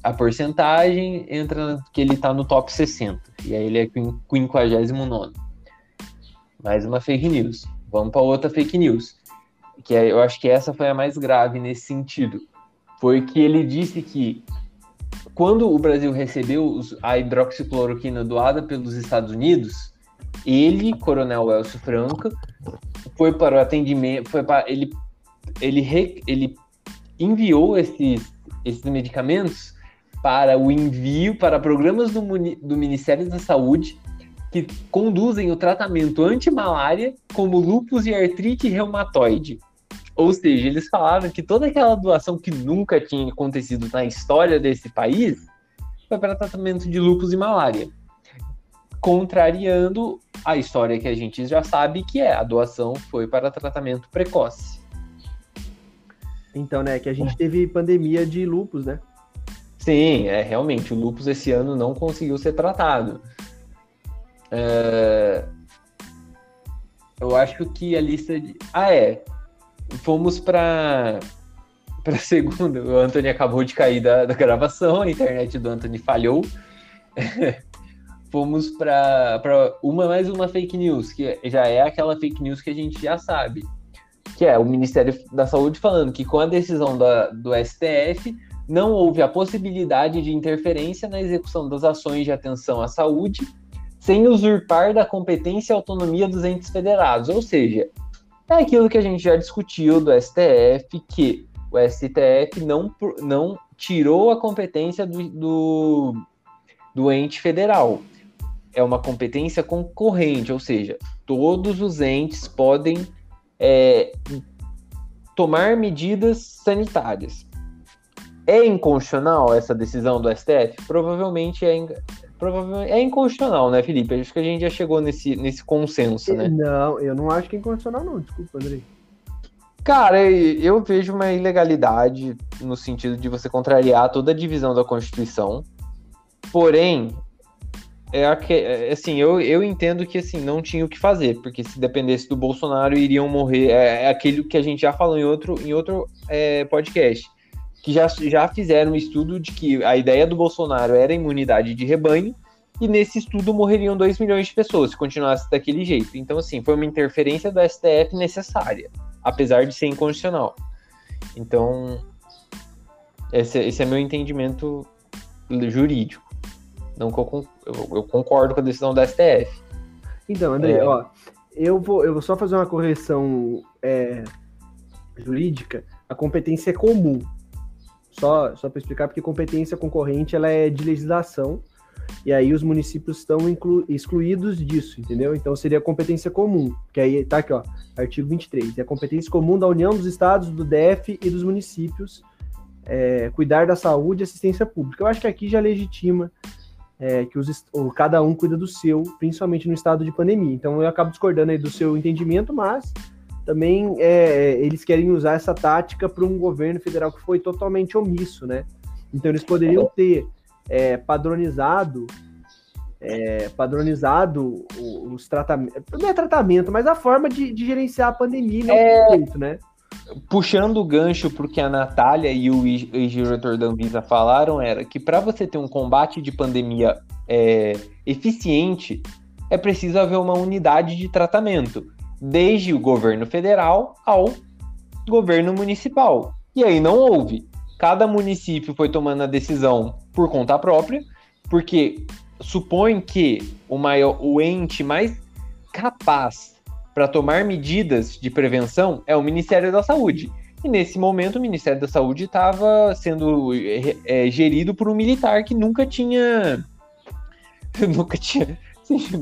a porcentagem, entra que ele está no top 60. E aí ele é 59. Mais uma fake news. Vamos para outra fake news. Que é, eu acho que essa foi a mais grave nesse sentido. Foi que ele disse que quando o Brasil recebeu a hidroxicloroquina doada pelos Estados Unidos, ele, Coronel Elcio Franco, foi para o atendimento, foi para ele ele ele enviou esses esses medicamentos para o envio para programas do, do Ministério da Saúde que conduzem o tratamento anti-malária como lúpus e artrite reumatoide. Ou seja, eles falaram que toda aquela doação que nunca tinha acontecido na história desse país foi para tratamento de lúpus e malária. Contrariando a história que a gente já sabe que é a doação foi para tratamento precoce. Então, né, que a gente teve pandemia de lúpus, né? Sim, é realmente, o lupus esse ano não conseguiu ser tratado. É, eu acho que a lista de. Ah, é. Fomos para para segunda. O Anthony acabou de cair da, da gravação, a internet do Anthony falhou. Fomos para uma mais uma fake news, que já é aquela fake news que a gente já sabe. Que é o Ministério da Saúde falando que com a decisão da, do STF não houve a possibilidade de interferência na execução das ações de atenção à saúde sem usurpar da competência e autonomia dos entes federados. Ou seja, é aquilo que a gente já discutiu do STF, que o STF não, não tirou a competência do, do, do ente federal. É uma competência concorrente, ou seja, todos os entes podem é, tomar medidas sanitárias. É inconstitucional essa decisão do STF? Provavelmente é, provavelmente é inconstitucional, né, Felipe? Acho que a gente já chegou nesse, nesse consenso, né? Não, eu não acho que é inconstitucional, não. Desculpa, Andrei. Cara, eu vejo uma ilegalidade no sentido de você contrariar toda a divisão da Constituição. Porém, é assim, eu, eu entendo que assim não tinha o que fazer, porque se dependesse do Bolsonaro iriam morrer. É, é aquilo que a gente já falou em outro, em outro é, podcast que já, já fizeram um estudo de que a ideia do Bolsonaro era imunidade de rebanho, e nesse estudo morreriam 2 milhões de pessoas se continuasse daquele jeito. Então, assim, foi uma interferência do STF necessária, apesar de ser incondicional. Então, esse, esse é meu entendimento jurídico. Não que eu, eu, eu, concordo com a decisão do STF. Então, André, é... ó, eu vou, eu vou só fazer uma correção é, jurídica. A competência é comum. Só, só para explicar, porque competência concorrente ela é de legislação, e aí os municípios estão excluídos disso, entendeu? Então seria competência comum, que aí tá aqui, ó, artigo 23. É competência comum da União dos Estados, do DF e dos municípios é, cuidar da saúde e assistência pública. Eu acho que aqui já legitima é, que os, ou cada um cuida do seu, principalmente no estado de pandemia. Então eu acabo discordando aí do seu entendimento, mas também é, eles querem usar essa tática para um governo federal que foi totalmente omisso, né? Então eles poderiam ter é, padronizado é, padronizado os tratamentos, não é tratamento, mas a forma de, de gerenciar a pandemia, é... Jeito, né? Puxando o gancho para o que a Natália e o ex-diretor da Anvisa falaram, era que para você ter um combate de pandemia é, eficiente, é preciso haver uma unidade de tratamento desde o governo federal ao governo municipal. E aí não houve. Cada município foi tomando a decisão por conta própria, porque supõe que o maior, o ente mais capaz para tomar medidas de prevenção é o Ministério da Saúde. E nesse momento o Ministério da Saúde estava sendo é, gerido por um militar que nunca tinha nunca tinha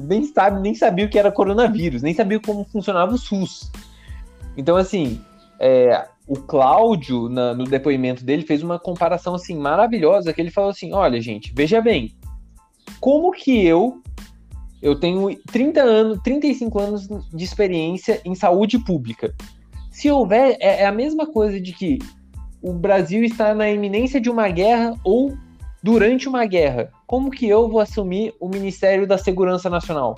nem sabe, nem sabia o que era coronavírus, nem sabia como funcionava o SUS. Então, assim, é, o Cláudio, na, no depoimento dele, fez uma comparação assim maravilhosa, que ele falou assim: olha, gente, veja bem, como que eu eu tenho 30 anos, 35 anos de experiência em saúde pública. Se houver, é, é a mesma coisa de que o Brasil está na iminência de uma guerra ou durante uma guerra, como que eu vou assumir o Ministério da Segurança Nacional?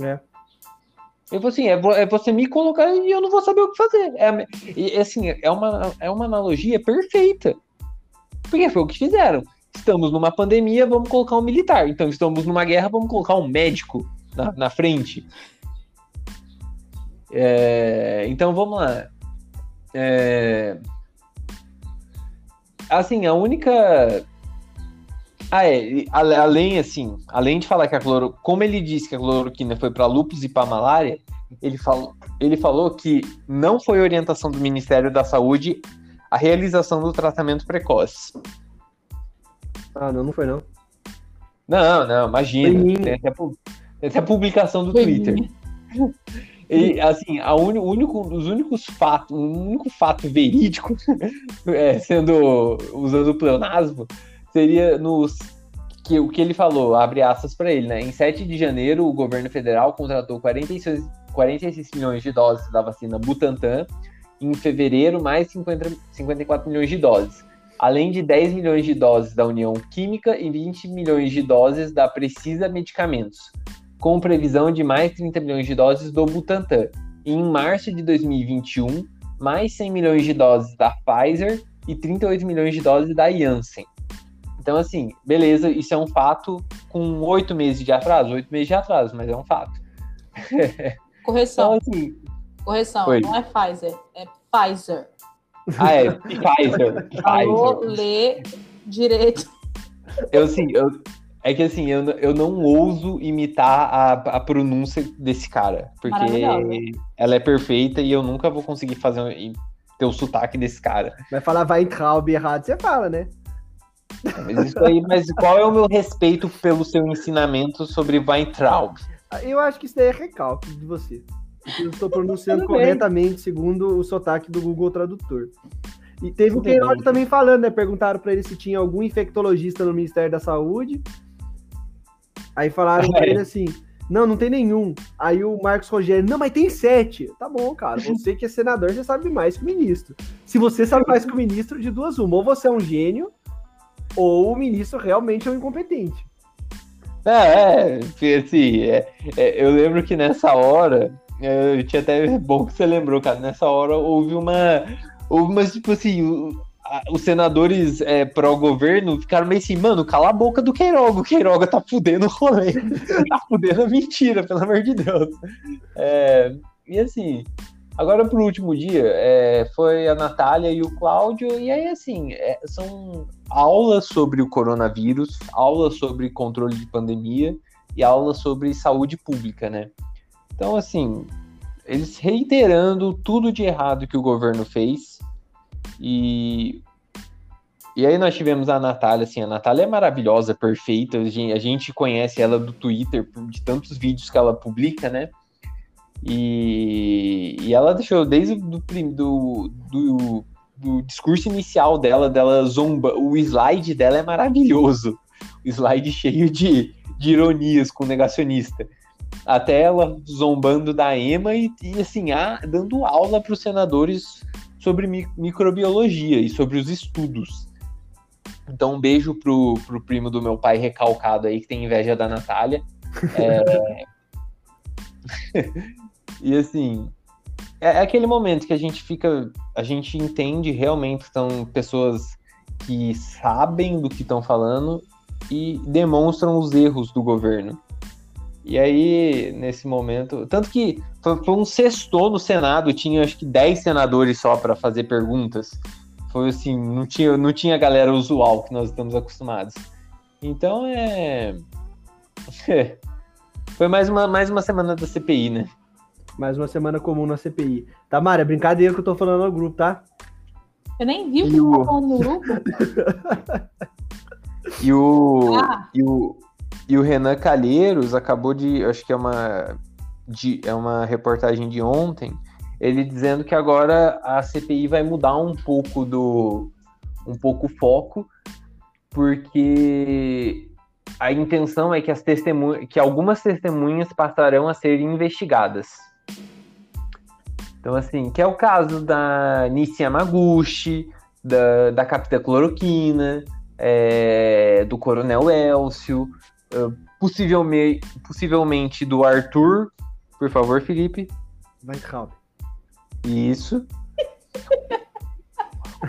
É. Eu vou assim, é, é, você me colocar e eu não vou saber o que fazer. É, e, assim, é uma, é uma analogia perfeita. Porque foi o que fizeram. Estamos numa pandemia, vamos colocar um militar. Então, estamos numa guerra, vamos colocar um médico na, na frente. É, então, vamos lá. É, assim, a única. Ah, é. Além, assim, além de falar que a cloro... Como ele disse que a cloroquina foi para lupus e para malária, ele falou, ele falou que não foi orientação do Ministério da Saúde a realização do tratamento precoce. Ah, não, não foi não. Não, não, imagina. Tem até, tem até a publicação do Twitter. E, assim, a un, único, os únicos fatos, o único fato verídico, é, sendo usando o pleonasmo, seria nos que o que ele falou, abre aspas para ele, né? Em 7 de janeiro, o governo federal contratou 46, 46 milhões de doses da vacina Butantan, em fevereiro, mais 50, 54 milhões de doses. além de 10 milhões de doses da União Química e 20 milhões de doses da Precisa Medicamentos, com previsão de mais 30 milhões de doses do Butantan. Em março de 2021, mais 100 milhões de doses da Pfizer e 38 milhões de doses da Janssen. Então, assim, beleza, isso é um fato com oito meses de atraso, oito meses de atraso, mas é um fato. Correção. Então, assim, Correção, Oi. não é Pfizer, é Pfizer. ah, é, Pfizer, Falou, Pfizer. lê direito. Eu, assim, eu, é que assim, eu, eu não ouso imitar a, a pronúncia desse cara, porque ela é perfeita e eu nunca vou conseguir fazer um- ter o sotaque desse cara. Vai falar Weintraub errado, você fala, né? Mas isso aí, mas qual é o meu respeito pelo seu ensinamento sobre Weintraub? Eu acho que isso daí é recalque de você. Eu estou pronunciando corretamente segundo o sotaque do Google Tradutor. E teve o bem. também falando, né? Perguntaram pra ele se tinha algum infectologista no Ministério da Saúde. Aí falaram pra É. ele assim: não, não tem nenhum. Aí o Marcos Rogério, não, mas tem sete. Tá bom, cara. Você que é senador, você sabe mais que o ministro. Se você sabe mais que o ministro, de duas uma. Ou você é um gênio, ou o ministro realmente é um incompetente. É, é, assim, é, é, eu lembro que nessa hora, é, eu tinha até bom que você lembrou, cara, nessa hora houve uma, houve uma, tipo assim, o- a- os senadores é, pró-governo ficaram meio assim, mano, cala a boca do Queiroga, o Queiroga tá fudendo o rolê, tá fudendo a mentira, pelo amor de Deus. É, e assim, agora pro último dia, é, foi a Natália e o Cláudio, e aí assim, é, são aulas sobre o coronavírus, aulas sobre controle de pandemia e aulas sobre saúde pública, né? Então, assim, eles reiterando tudo de errado que o governo fez e e aí nós tivemos a Natália, assim, a Natália é maravilhosa, perfeita, a gente, conhece ela do Twitter, de tantos vídeos que ela publica, né? E, e ela deixou desde do, do, do, do discurso inicial dela, dela zomba, o slide dela é maravilhoso. O slide cheio de, de ironias com o negacionista. Até ela zombando da EMA e, e, assim, a- dando aula para os senadores sobre mi- microbiologia e sobre os estudos. Então, um beijo pro, pro primo do meu pai recalcado aí, que tem inveja da Natália. É... e assim, é é aquele momento que a gente fica, a gente entende realmente que são pessoas que sabem do que estão falando e demonstram os erros do governo. E aí, nesse momento, tanto que foi, um sexto no Senado, tinha acho que 10 senadores só para fazer perguntas. Foi assim, não tinha, não tinha a galera usual que nós estamos acostumados. Então é. Foi mais uma, mais uma semana da CPI, né? Mais uma semana comum na CPI. Tamara, é brincadeira que eu tô falando no grupo, tá? Eu nem vi o que o- tá falando no grupo. E o, Ah. e o, e o Renan Calheiros acabou de. Acho que é uma, de, é uma reportagem de ontem. Ele dizendo que agora a CPI vai mudar um pouco do. um pouco o foco, porque a intenção é que, as testemunhas, que algumas testemunhas passarão a ser investigadas. Então, assim, que é o caso da Nissi Yamaguchi, da, da Capitã Cloroquina, é, do Coronel Elcio, uh, possivelmente, possivelmente do Arthur. Por favor, Felipe. Weintraub. Isso.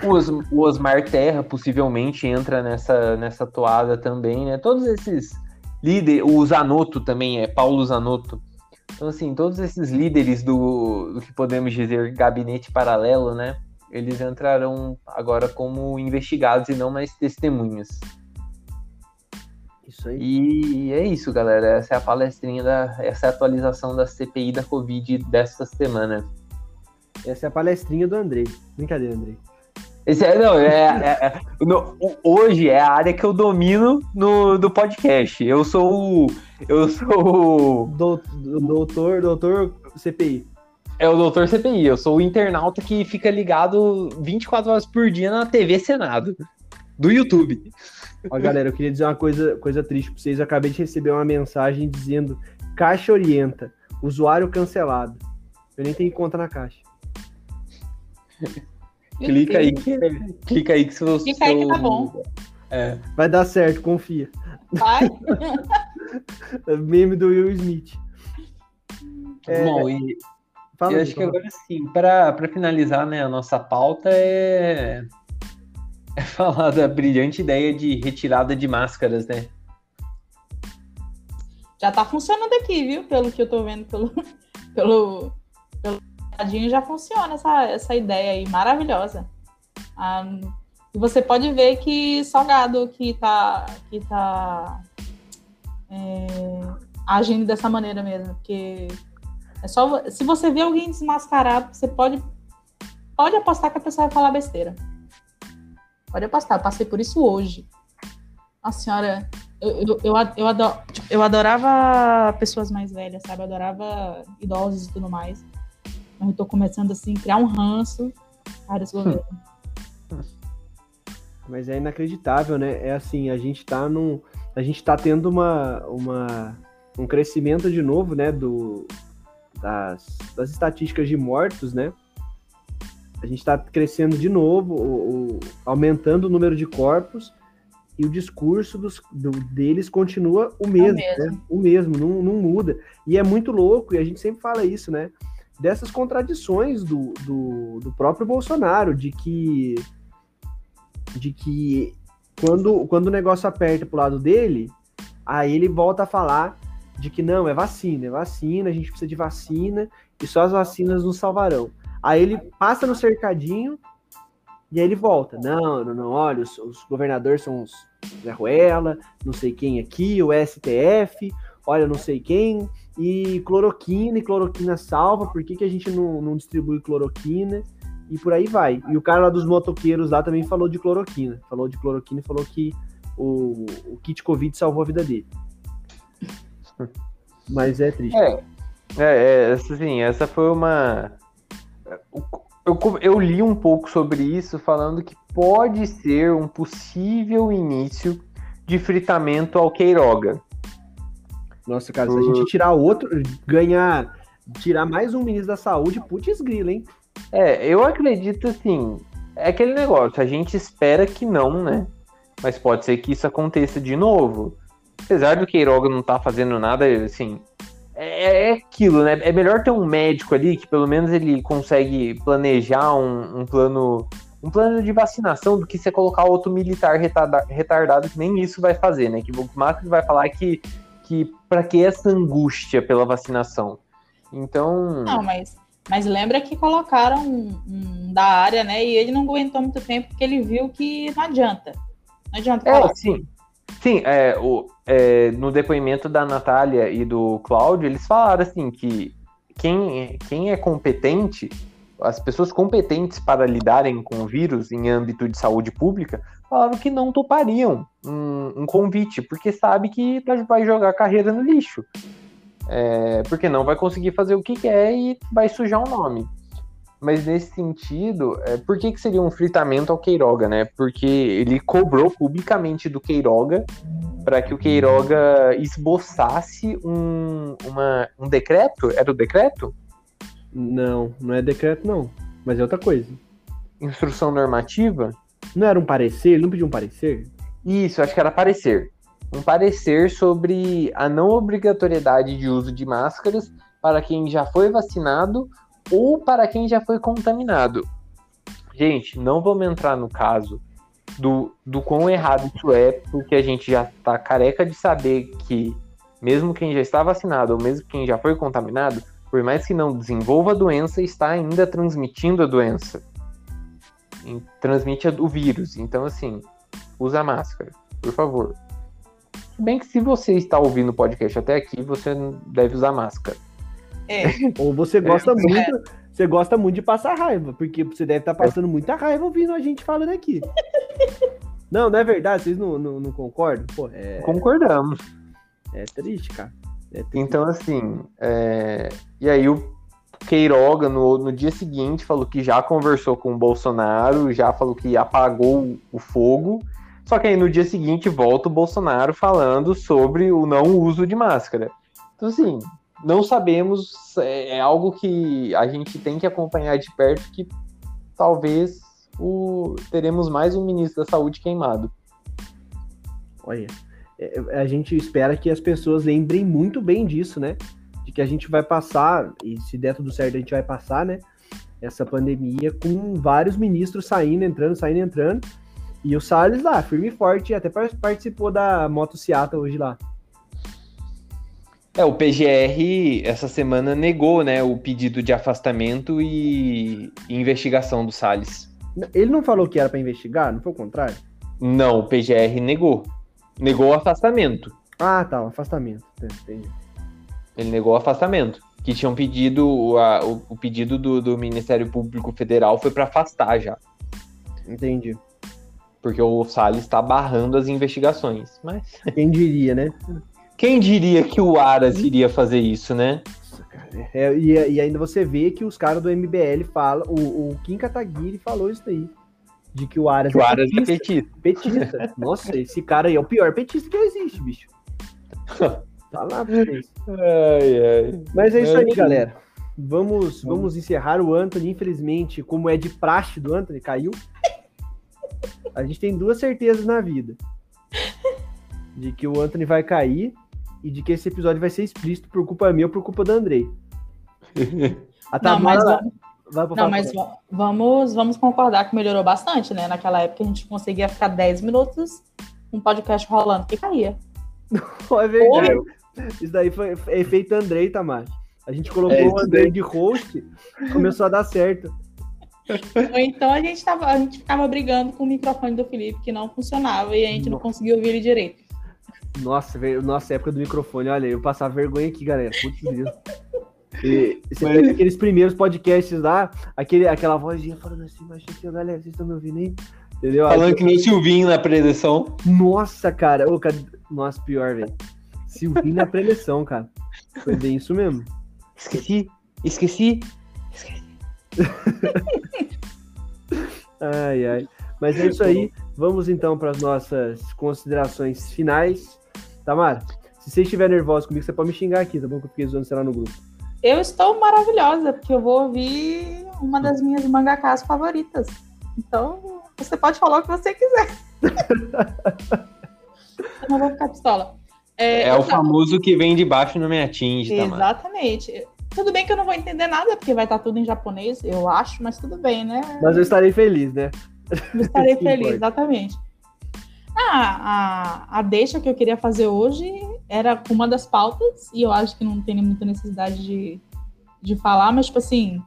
O, Os- o Osmar Terra possivelmente entra nessa, nessa toada também, né? Todos esses líderes, o Zanotto também é Paulo Zanotto. Então, assim, todos esses líderes do, do que podemos dizer gabinete paralelo, né? Eles entrarão agora como investigados e não mais testemunhas. Isso aí. E é isso, galera. Essa é a palestrinha da. Essa é a atualização da CPI da Covid desta semana. Essa é a palestrinha do Andrei. Brincadeira, Andrei. Esse é, não, é, é- é- no- hoje é a área que eu domino no, do podcast. Eu sou o. Eu sou o. Dou- Doutor, doutor CPI. É o doutor CPI. Eu sou o internauta que fica ligado 24 horas por dia na TV Senado. Do YouTube. Ó, galera, eu queria dizer uma coisa, coisa triste pra vocês. Eu acabei de receber uma mensagem dizendo Caixa orienta, usuário cancelado. Eu nem tenho conta na caixa. Clica aí que, clica aí que se você. Clica aí que tá bom. É. Vai dar certo, confia. Vai. Meme do Will Smith. É, Bom, e Fala eu aí, acho que agora sim, para finalizar, né, a nossa pauta é... é falar da brilhante ideia de retirada de máscaras, né? Já tá funcionando aqui, viu? Pelo que eu tô vendo pelo pelo pelo já funciona essa, essa ideia aí maravilhosa. Ah, e você pode ver que Salgado que tá que tá é, agindo dessa maneira mesmo, porque é só se você vê alguém desmascarado, você pode pode apostar que a pessoa vai falar besteira. Pode apostar, eu passei por isso hoje. A senhora eu, eu, eu, eu, ado- tipo, eu adorava pessoas mais velhas, sabe? Eu adorava idosos e tudo mais. Mas eu tô começando assim, criar um ranço para esse governo. Mas é inacreditável, né? É assim, a gente tá num. A gente tá tendo uma, uma, um crescimento de novo, né? Do, das, das estatísticas de mortos, né? A gente tá crescendo de novo, o, o- aumentando o número de corpos, e o discurso dos, do- deles continua o mesmo, mesmo. né? O mesmo, não, não muda. E é muito louco, e a gente sempre fala isso, né? Dessas contradições do, do, do próprio Bolsonaro, de que de que quando, quando o negócio aperta pro lado dele, aí ele volta a falar de que não, é vacina, é vacina, a gente precisa de vacina e só as vacinas nos salvarão. Aí ele passa no cercadinho e aí ele volta. Não, não, não, olha, os, os governadores são os Zé Ruela, não sei quem aqui, o STF, olha, não sei quem, e cloroquina, e cloroquina salva, por que, que a gente não, não distribui cloroquina? e por aí vai. E o cara lá dos motoqueiros lá também falou de cloroquina. Falou de cloroquina e falou que o, o kit Covid salvou a vida dele. Mas é triste. É, é, é, assim, essa foi uma. Eu, eu li um pouco sobre isso, falando que pode ser um possível início de fritamento ao Queiroga. Nossa, cara, se a gente tirar outro, ganhar, tirar mais um ministro da saúde, putz grila, hein? É, eu acredito assim. É aquele negócio, a gente espera que não, né? Mas pode ser que isso aconteça de novo. Apesar do Queiroga não estar fazendo nada, assim. É, é aquilo, né? É melhor ter um médico ali que pelo menos ele consegue planejar um, um plano. Um plano de vacinação do que você colocar outro militar retarda- retardado que nem isso vai fazer, né? Que o que vai falar que, que para que essa angústia pela vacinação? Então. Não, mas, mas lembra que colocaram um, um da área, né? E ele não aguentou muito tempo porque ele viu que não adianta. Não adianta É, falar. sim. Sim, é, o, é, no depoimento da Natália e do Cláudio, eles falaram assim que quem, quem é competente, as pessoas competentes para lidarem com o vírus em âmbito de saúde pública, falaram que não topariam um, um convite, porque sabe que vai jogar a carreira no lixo. É, porque não vai conseguir fazer o que quer e vai sujar o nome. Mas nesse sentido, é, por que, que seria um fritamento ao Queiroga, né? Porque ele cobrou publicamente do Queiroga para que o Queiroga esboçasse um, uma, um decreto? Era o decreto? Não, não é decreto, não. Mas é outra coisa. Instrução normativa? Não era um parecer? Ele não pediu um parecer? Isso, acho que era parecer. Um parecer sobre a não obrigatoriedade de uso de máscaras para quem já foi vacinado ou para quem já foi contaminado. Gente, não vamos entrar no caso do, do quão errado isso é, porque a gente já está careca de saber que, mesmo quem já está vacinado ou mesmo quem já foi contaminado, por mais que não desenvolva a doença, está ainda transmitindo a doença. E transmite o vírus. Então, assim, usa máscara, por favor. Se bem que se você está ouvindo o podcast até aqui, você deve usar máscara. É. Ou você gosta muito, você gosta muito de passar raiva, porque você deve estar passando muita raiva ouvindo a gente falando aqui. Não, não é verdade? Vocês não, não, não concordam? Pô, é, Concordamos. é triste, cara. É. Então, assim, é, e aí o Queiroga, no, no dia seguinte, falou que já conversou com o Bolsonaro, já falou que apagou o fogo. Só que aí no dia seguinte volta o Bolsonaro falando sobre o não uso de máscara. Então, assim, não sabemos, é, é algo que a gente tem que acompanhar de perto, que talvez o, teremos mais um ministro da saúde queimado. Olha, a gente espera que as pessoas lembrem muito bem disso, né? De que a gente vai passar, e se der tudo certo, a gente vai passar, né? Essa pandemia com vários ministros saindo, entrando, saindo, entrando. E o Salles lá, firme e forte, até participou da Moto Seattle hoje lá. É, o PGR essa semana negou, né, o pedido de afastamento e investigação do Salles. Ele não falou que era para investigar, não foi o contrário? Não, o PGR negou. Negou o afastamento. Ah, tá, o afastamento. Entendi. Ele negou o afastamento. Que tinham pedido, a, o, o, pedido do, do Ministério Público Federal foi para afastar já. Entendi. Porque o Salles está barrando as investigações. Mas. Quem diria, né? Quem diria que o Aras iria fazer isso, né? É, e, e, ainda você vê que os caras do MBL falam, o, o Kim Kataguiri falou isso aí. De que o Aras, que o Aras é petista. É petista. petista. Nossa, esse cara aí é o pior petista que existe, bicho. Tá lá pra vocês. Ai, ai. Mas é isso aí, galera. Vamos, vamos encerrar o Anthony. Infelizmente, como é de praxe do Anthony, caiu. A gente tem duas certezas na vida: de que o Anthony vai cair e de que esse episódio vai ser explícito por culpa minha ou por culpa do Andrei. A Tamara, não, mas, não, mas vamos, vamos concordar que melhorou bastante, né? Naquela época a gente conseguia ficar 10 minutos um podcast rolando que caía. é verdade. Oi? Isso daí foi efeito Andrei, Tamara. A gente colocou é, o Andrei de host, começou a dar certo. Ou então a gente, tava, a gente ficava brigando com o microfone do Felipe que não funcionava e a gente não, não conseguia ouvir ele direito. Nossa, nossa época do microfone, olha, eu passava vergonha aqui, galera. Putz. E, você Mas... aqueles primeiros podcasts lá, aquele, aquela vozinha falando assim, mas galera, vocês estão me ouvindo aí? Entendeu? Falando que nem Silvinho na preleção. Nossa, cara. Ô, cara... Nossa, pior, velho. Silvinho na preleção, cara. Foi bem isso mesmo. Esqueci, esqueci, esqueci. ai, ai. Mas é isso aí. Vamos então para as nossas considerações finais. Tamara, se você estiver nervosa comigo, você pode me xingar aqui, tá bom? Que eu fiquei zoando você lá no grupo. Eu estou maravilhosa, porque eu vou ouvir uma das minhas mangakas favoritas. Então, você pode falar o que você quiser. eu não vou ficar pistola. É, é o famoso que vem de baixo não me atinge, Tamara. Exatamente. Tudo bem que eu não vou entender nada, porque vai estar tudo em japonês, eu acho, mas tudo bem, né? Mas eu estarei feliz, né? Eu estarei feliz, exatamente. Ah, a, a deixa que eu queria fazer hoje era uma das pautas, e eu acho que não tem muita necessidade de, de falar, mas, tipo assim,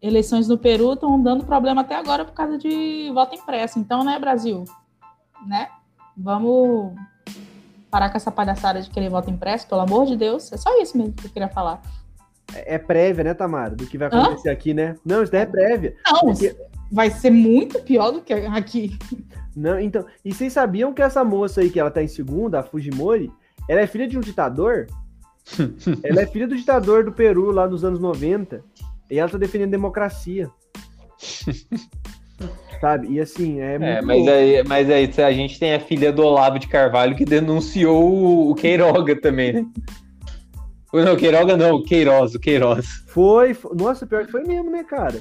eleições no Peru estão dando problema até agora por causa de voto impresso. Então, né, Brasil? Né? Vamos parar com essa palhaçada de querer voto impresso, pelo amor de Deus. É só isso mesmo que eu queria falar. É, é prévia, né, Tamara? Do que vai acontecer Hã? aqui, né? Não, isso daí é prévia. Não, porque... vai ser muito pior do que aqui. Não, então. E vocês sabiam que essa moça aí que ela tá em segunda, a Fujimori, ela é filha de um ditador? ela é filha do ditador do Peru lá nos anos 90. E ela tá defendendo democracia. Sabe? E assim, é, é mas, aí, mas aí a gente tem a filha do Olavo de Carvalho que denunciou o Queiroga também, né? Não, Queiroga não, Queiroz, o Queiroz. Foi, foi, nossa, pior que foi mesmo, né, cara?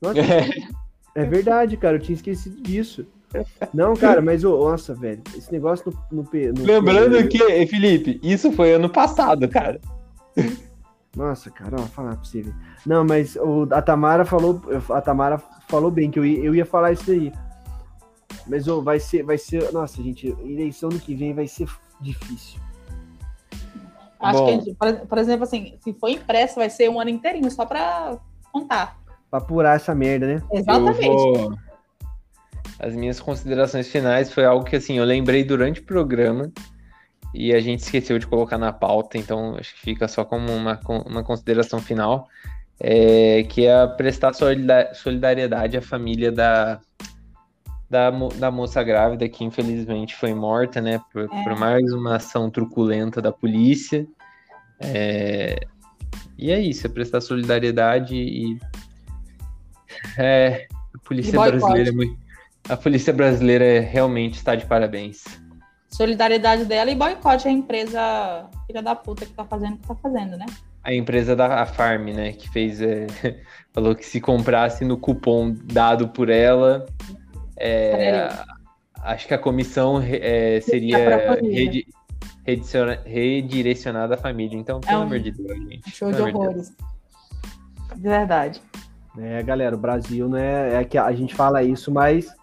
Nossa, é. é verdade, cara, eu tinha esquecido disso. Não, cara, mas, oh, nossa, velho, esse negócio no, no, no Lembrando no... que, Felipe, isso foi ano passado, cara. Nossa, cara, ó, falar pra você. Não, mas o, a Tamara falou, a Tamara falou bem que eu ia, eu ia falar isso aí. Mas oh, vai ser, vai ser, nossa, gente, eleição no que vem vai ser difícil. Acho Bom. que, por, por exemplo, assim, se for impresso, vai ser um ano inteirinho só pra contar. Pra apurar essa merda, né? Exatamente. As minhas considerações finais foi algo que, assim, eu lembrei durante o programa e a gente esqueceu de colocar na pauta, então acho que fica só como uma, uma consideração final, é, que é prestar solidariedade à família da, da, da moça grávida que infelizmente foi morta, né, por, é. por mais uma ação truculenta da polícia. É, e é isso, é prestar solidariedade e é, a polícia brasileira é muito, a polícia brasileira realmente está de parabéns. Solidariedade dela e boicote a empresa filha da puta que tá fazendo o que tá fazendo, né? a empresa da a Farm, né? Que fez. é, falou que se comprasse no cupom dado por ela, é, acho que a comissão é, seria redi- redirecionada à família. Então, pelo um amor de Deus, gente. Show de pelo horrores. De verdade. É, galera, o Brasil, né? É que a gente fala isso, mas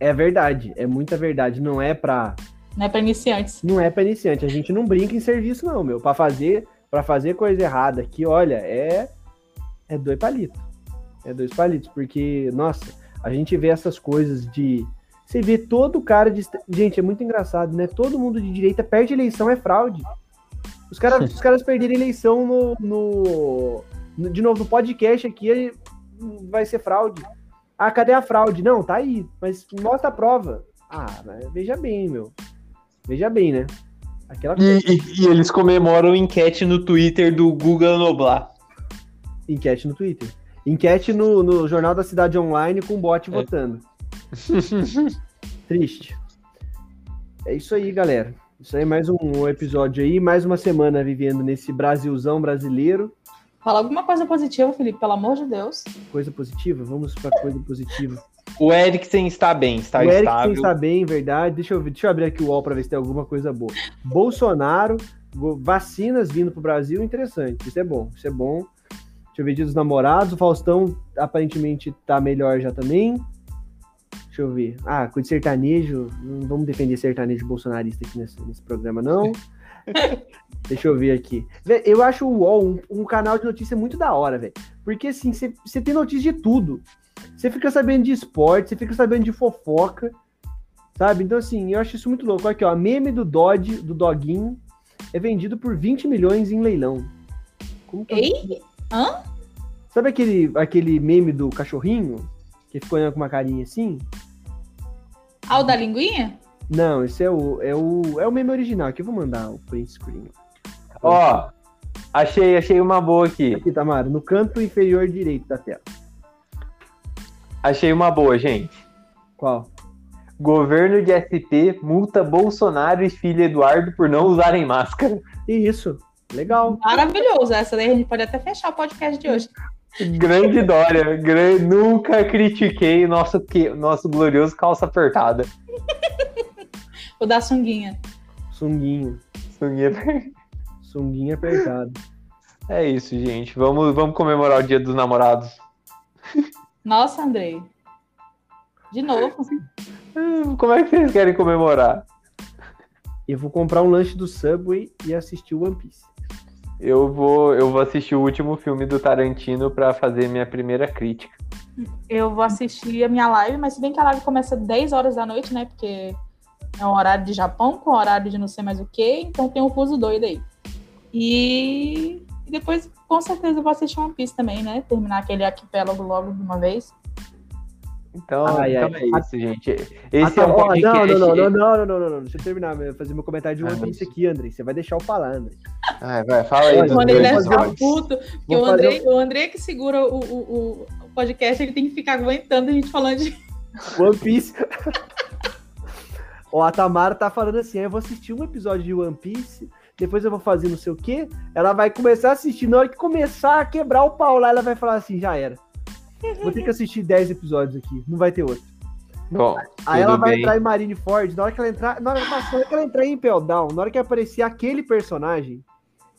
é verdade. É muita verdade. Não é pra. Não é para iniciantes. Não é pra iniciante. A gente não brinca em serviço, não, meu. Pra fazer, pra fazer coisa errada aqui, olha, é. É dois palitos. É dois palitos. Porque, nossa, a gente vê essas coisas de. Você vê todo cara de. Gente, é muito engraçado, né? Todo mundo de direita perde eleição, é fraude. Os caras, os caras perderem eleição no, no, no- De novo, no podcast aqui aí vai ser fraude. Ah, cadê a fraude? Não, tá aí. Mas mostra a prova. Ah, veja bem, meu. Veja bem, né? Aquela E, e- e eles comemoram enquete no Twitter do Google Noblar. enquete no Twitter. Enquete no, no Jornal da Cidade Online com bot É. votando. Triste. É isso aí, galera. Isso aí, mais um episódio aí, mais uma semana vivendo nesse Brasilzão brasileiro. Fala alguma coisa positiva, Felipe, pelo amor de Deus. Coisa positiva, vamos pra coisa positiva. O Eriksen está bem, está o estável. está bem, verdade. Deixa eu, ver- deixa eu abrir aqui o UOL para ver se tem alguma coisa boa. Bolsonaro, vacinas vindo pro Brasil, interessante. Isso é bom, isso é bom. Deixa eu ver dia dos namorados. O Faustão aparentemente tá melhor já também. Deixa eu ver. Ah, coisa de sertanejo. Não vamos defender sertanejo bolsonarista aqui nesse, nesse programa, não. Deixa eu ver aqui. Vé, Eu acho o UOL um, um canal de notícia muito da hora, velho. Porque assim, você tem notícia de tudo. Você fica sabendo de esporte, você fica sabendo de fofoca, sabe? Então, assim, eu acho isso muito louco. Aqui, ó, meme do Dodge, do Doguinho, é vendido por 20 milhões em leilão. Como que é? Ei? Hã? Sabe aquele, aquele meme do cachorrinho? Que ficou olhando com uma carinha assim? Ah, o da linguinha? Não, esse é o, é o, é o meme original. Aqui eu vou mandar o print screen. Ó, achei, achei uma boa aqui. Aqui, Tamara, no canto inferior direito da tela. Achei uma boa, gente. Qual? Governo de SP multa Bolsonaro e filho Eduardo por não usarem máscara. Isso, legal. Maravilhoso. Essa daí a gente pode até fechar o podcast de hoje. Grande Dória. gran- Nunca critiquei nosso, que... nosso glorioso calça apertada. O da sunguinha. Sunguinho, Sunguinha. sunguinho apertado. É isso, gente. Vamos, vamos comemorar o Dia dos Namorados. Nossa, Andrei. De novo. Hum, Como é que vocês querem comemorar? Eu vou comprar um lanche do Subway e assistir o One Piece. Eu vou, eu vou assistir o último filme do Tarantino pra fazer minha primeira crítica. Eu vou assistir a minha live, mas se bem que a live começa 10 horas da noite, né? Porque é um horário de Japão com horário de não sei mais o que, então tem um fuso doido aí. E, e depois, com certeza, eu vou assistir One Piece também, né? Terminar aquele arquipélago logo de uma vez. Então, então é isso, gente. Esse ah, é tá um ah, podcast... Não, não, não, não, não, não, não, Deixa eu terminar, eu fazer meu comentário de One ah, Piece aqui, André. Você vai deixar eu falar, André. Vai, fala aí. Quando ele deve puto, porque o André, o André que segura o, o, o podcast, ele tem que ficar aguentando a gente falando de... One Piece. Ó, a Tamara tá falando assim: eu vou assistir um episódio de One Piece, depois eu vou fazer não sei o quê. Ela vai começar a assistir. Na hora que começar a quebrar o pau lá, ela vai falar assim: já era. Vou ter que assistir 10 episódios aqui, não vai ter outro. Bom, Aí ela vai bem. entrar em Marineford, na hora que ela entrar, na hora, na hora que ela entrar em Impel Down, na hora que aparecer aquele personagem,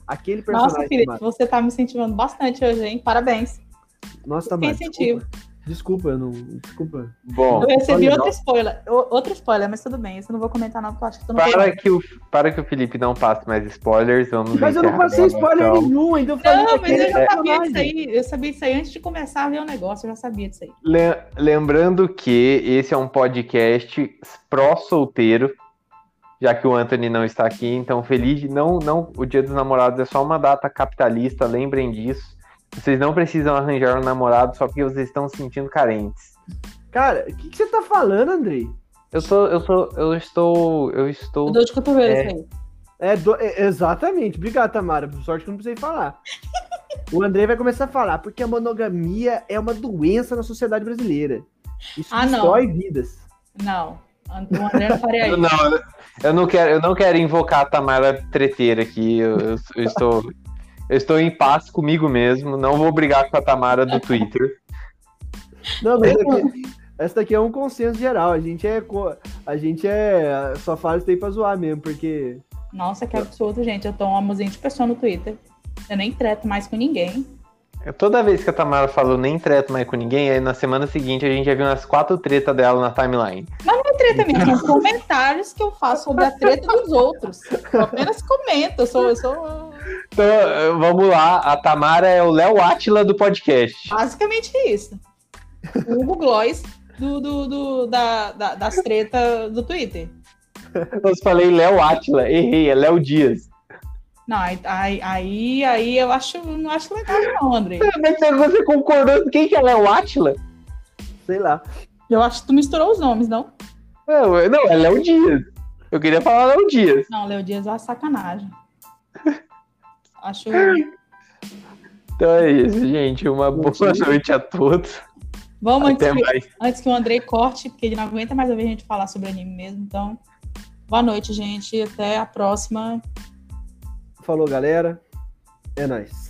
aquele personagem. Nossa, Felipe, Tamara. você tá me incentivando bastante hoje, hein? Parabéns. Nossa, Quem Tamara. incentivo? Desculpa, desculpa, eu não. Desculpa. Bom, Eu recebi outro spoiler. Outro spoiler, mas tudo bem. Isso eu não vou comentar, não, porque eu acho que tu não para que, o, para que o Felipe não passe mais spoilers, vamos Mas eu não passei spoiler gravação. nenhum, ainda falei Não, mas eu já sabia personagem. disso aí. Eu sabia disso aí antes de começar a ver o negócio, eu já sabia disso aí. Le- Lembrando que esse é um podcast pró-solteiro, já que o Anthony não está aqui, então feliz de não, não, o Dia dos Namorados é só uma data capitalista, lembrem disso. Vocês não precisam arranjar um namorado só porque vocês estão se sentindo carentes. Cara, o que, que você tá falando, Andrei? Eu sou, eu sou, eu estou, eu estou. Dou de cotovelo É. É, do- é, exatamente. Obrigado, Tamara. Por sorte que eu não precisei falar. O Andrei vai começar a falar, porque a monogamia é uma doença na sociedade brasileira. Isso Ah, não. destrói vidas. Não. O André não faria isso. Não, eu não quero, eu não quero invocar a Tamara treteira aqui. Eu, eu- eu estou, Eu estou em paz comigo mesmo. Não vou brigar com a Tamara do Twitter. Não, mas aqui, essa daqui é um consenso geral. A gente é. A gente é. Só fala isso aí pra zoar mesmo, porque. Nossa, que absurdo, gente. Eu tô uma muzinha de pessoa no Twitter. Eu nem treto mais com ninguém. Toda vez que a Tamara falou nem treto mais com ninguém, aí na semana seguinte a gente já viu umas quatro tretas dela na timeline. Mas não é treta mesmo, são comentários que eu faço sobre a treta dos outros. Eu apenas comento, eu sou, eu sou. Então, vamos lá, a Tamara é o Léo Átila do podcast. Basicamente isso. O Hugo Gloss do, do, do da, da, das tretas do Twitter. Eu falei Léo Átila, errei, é Léo Dias. Não, aí, aí, aí eu acho, não acho legal, não, André. Mas você concordou, quem que é Léo Átila? Sei lá. Eu acho que tu misturou os nomes, não? Não, não é Léo Dias. Eu queria falar Léo Dias. Não, Léo Dias é uma sacanagem. Acho. Então é isso, gente. Uma boa noite a todos. Vamos antes que, antes que, o Andrei corte, porque ele não aguenta mais ouvir a gente falar sobre anime mesmo. Então, boa noite, gente. Até a próxima. Falou, galera. É nóis.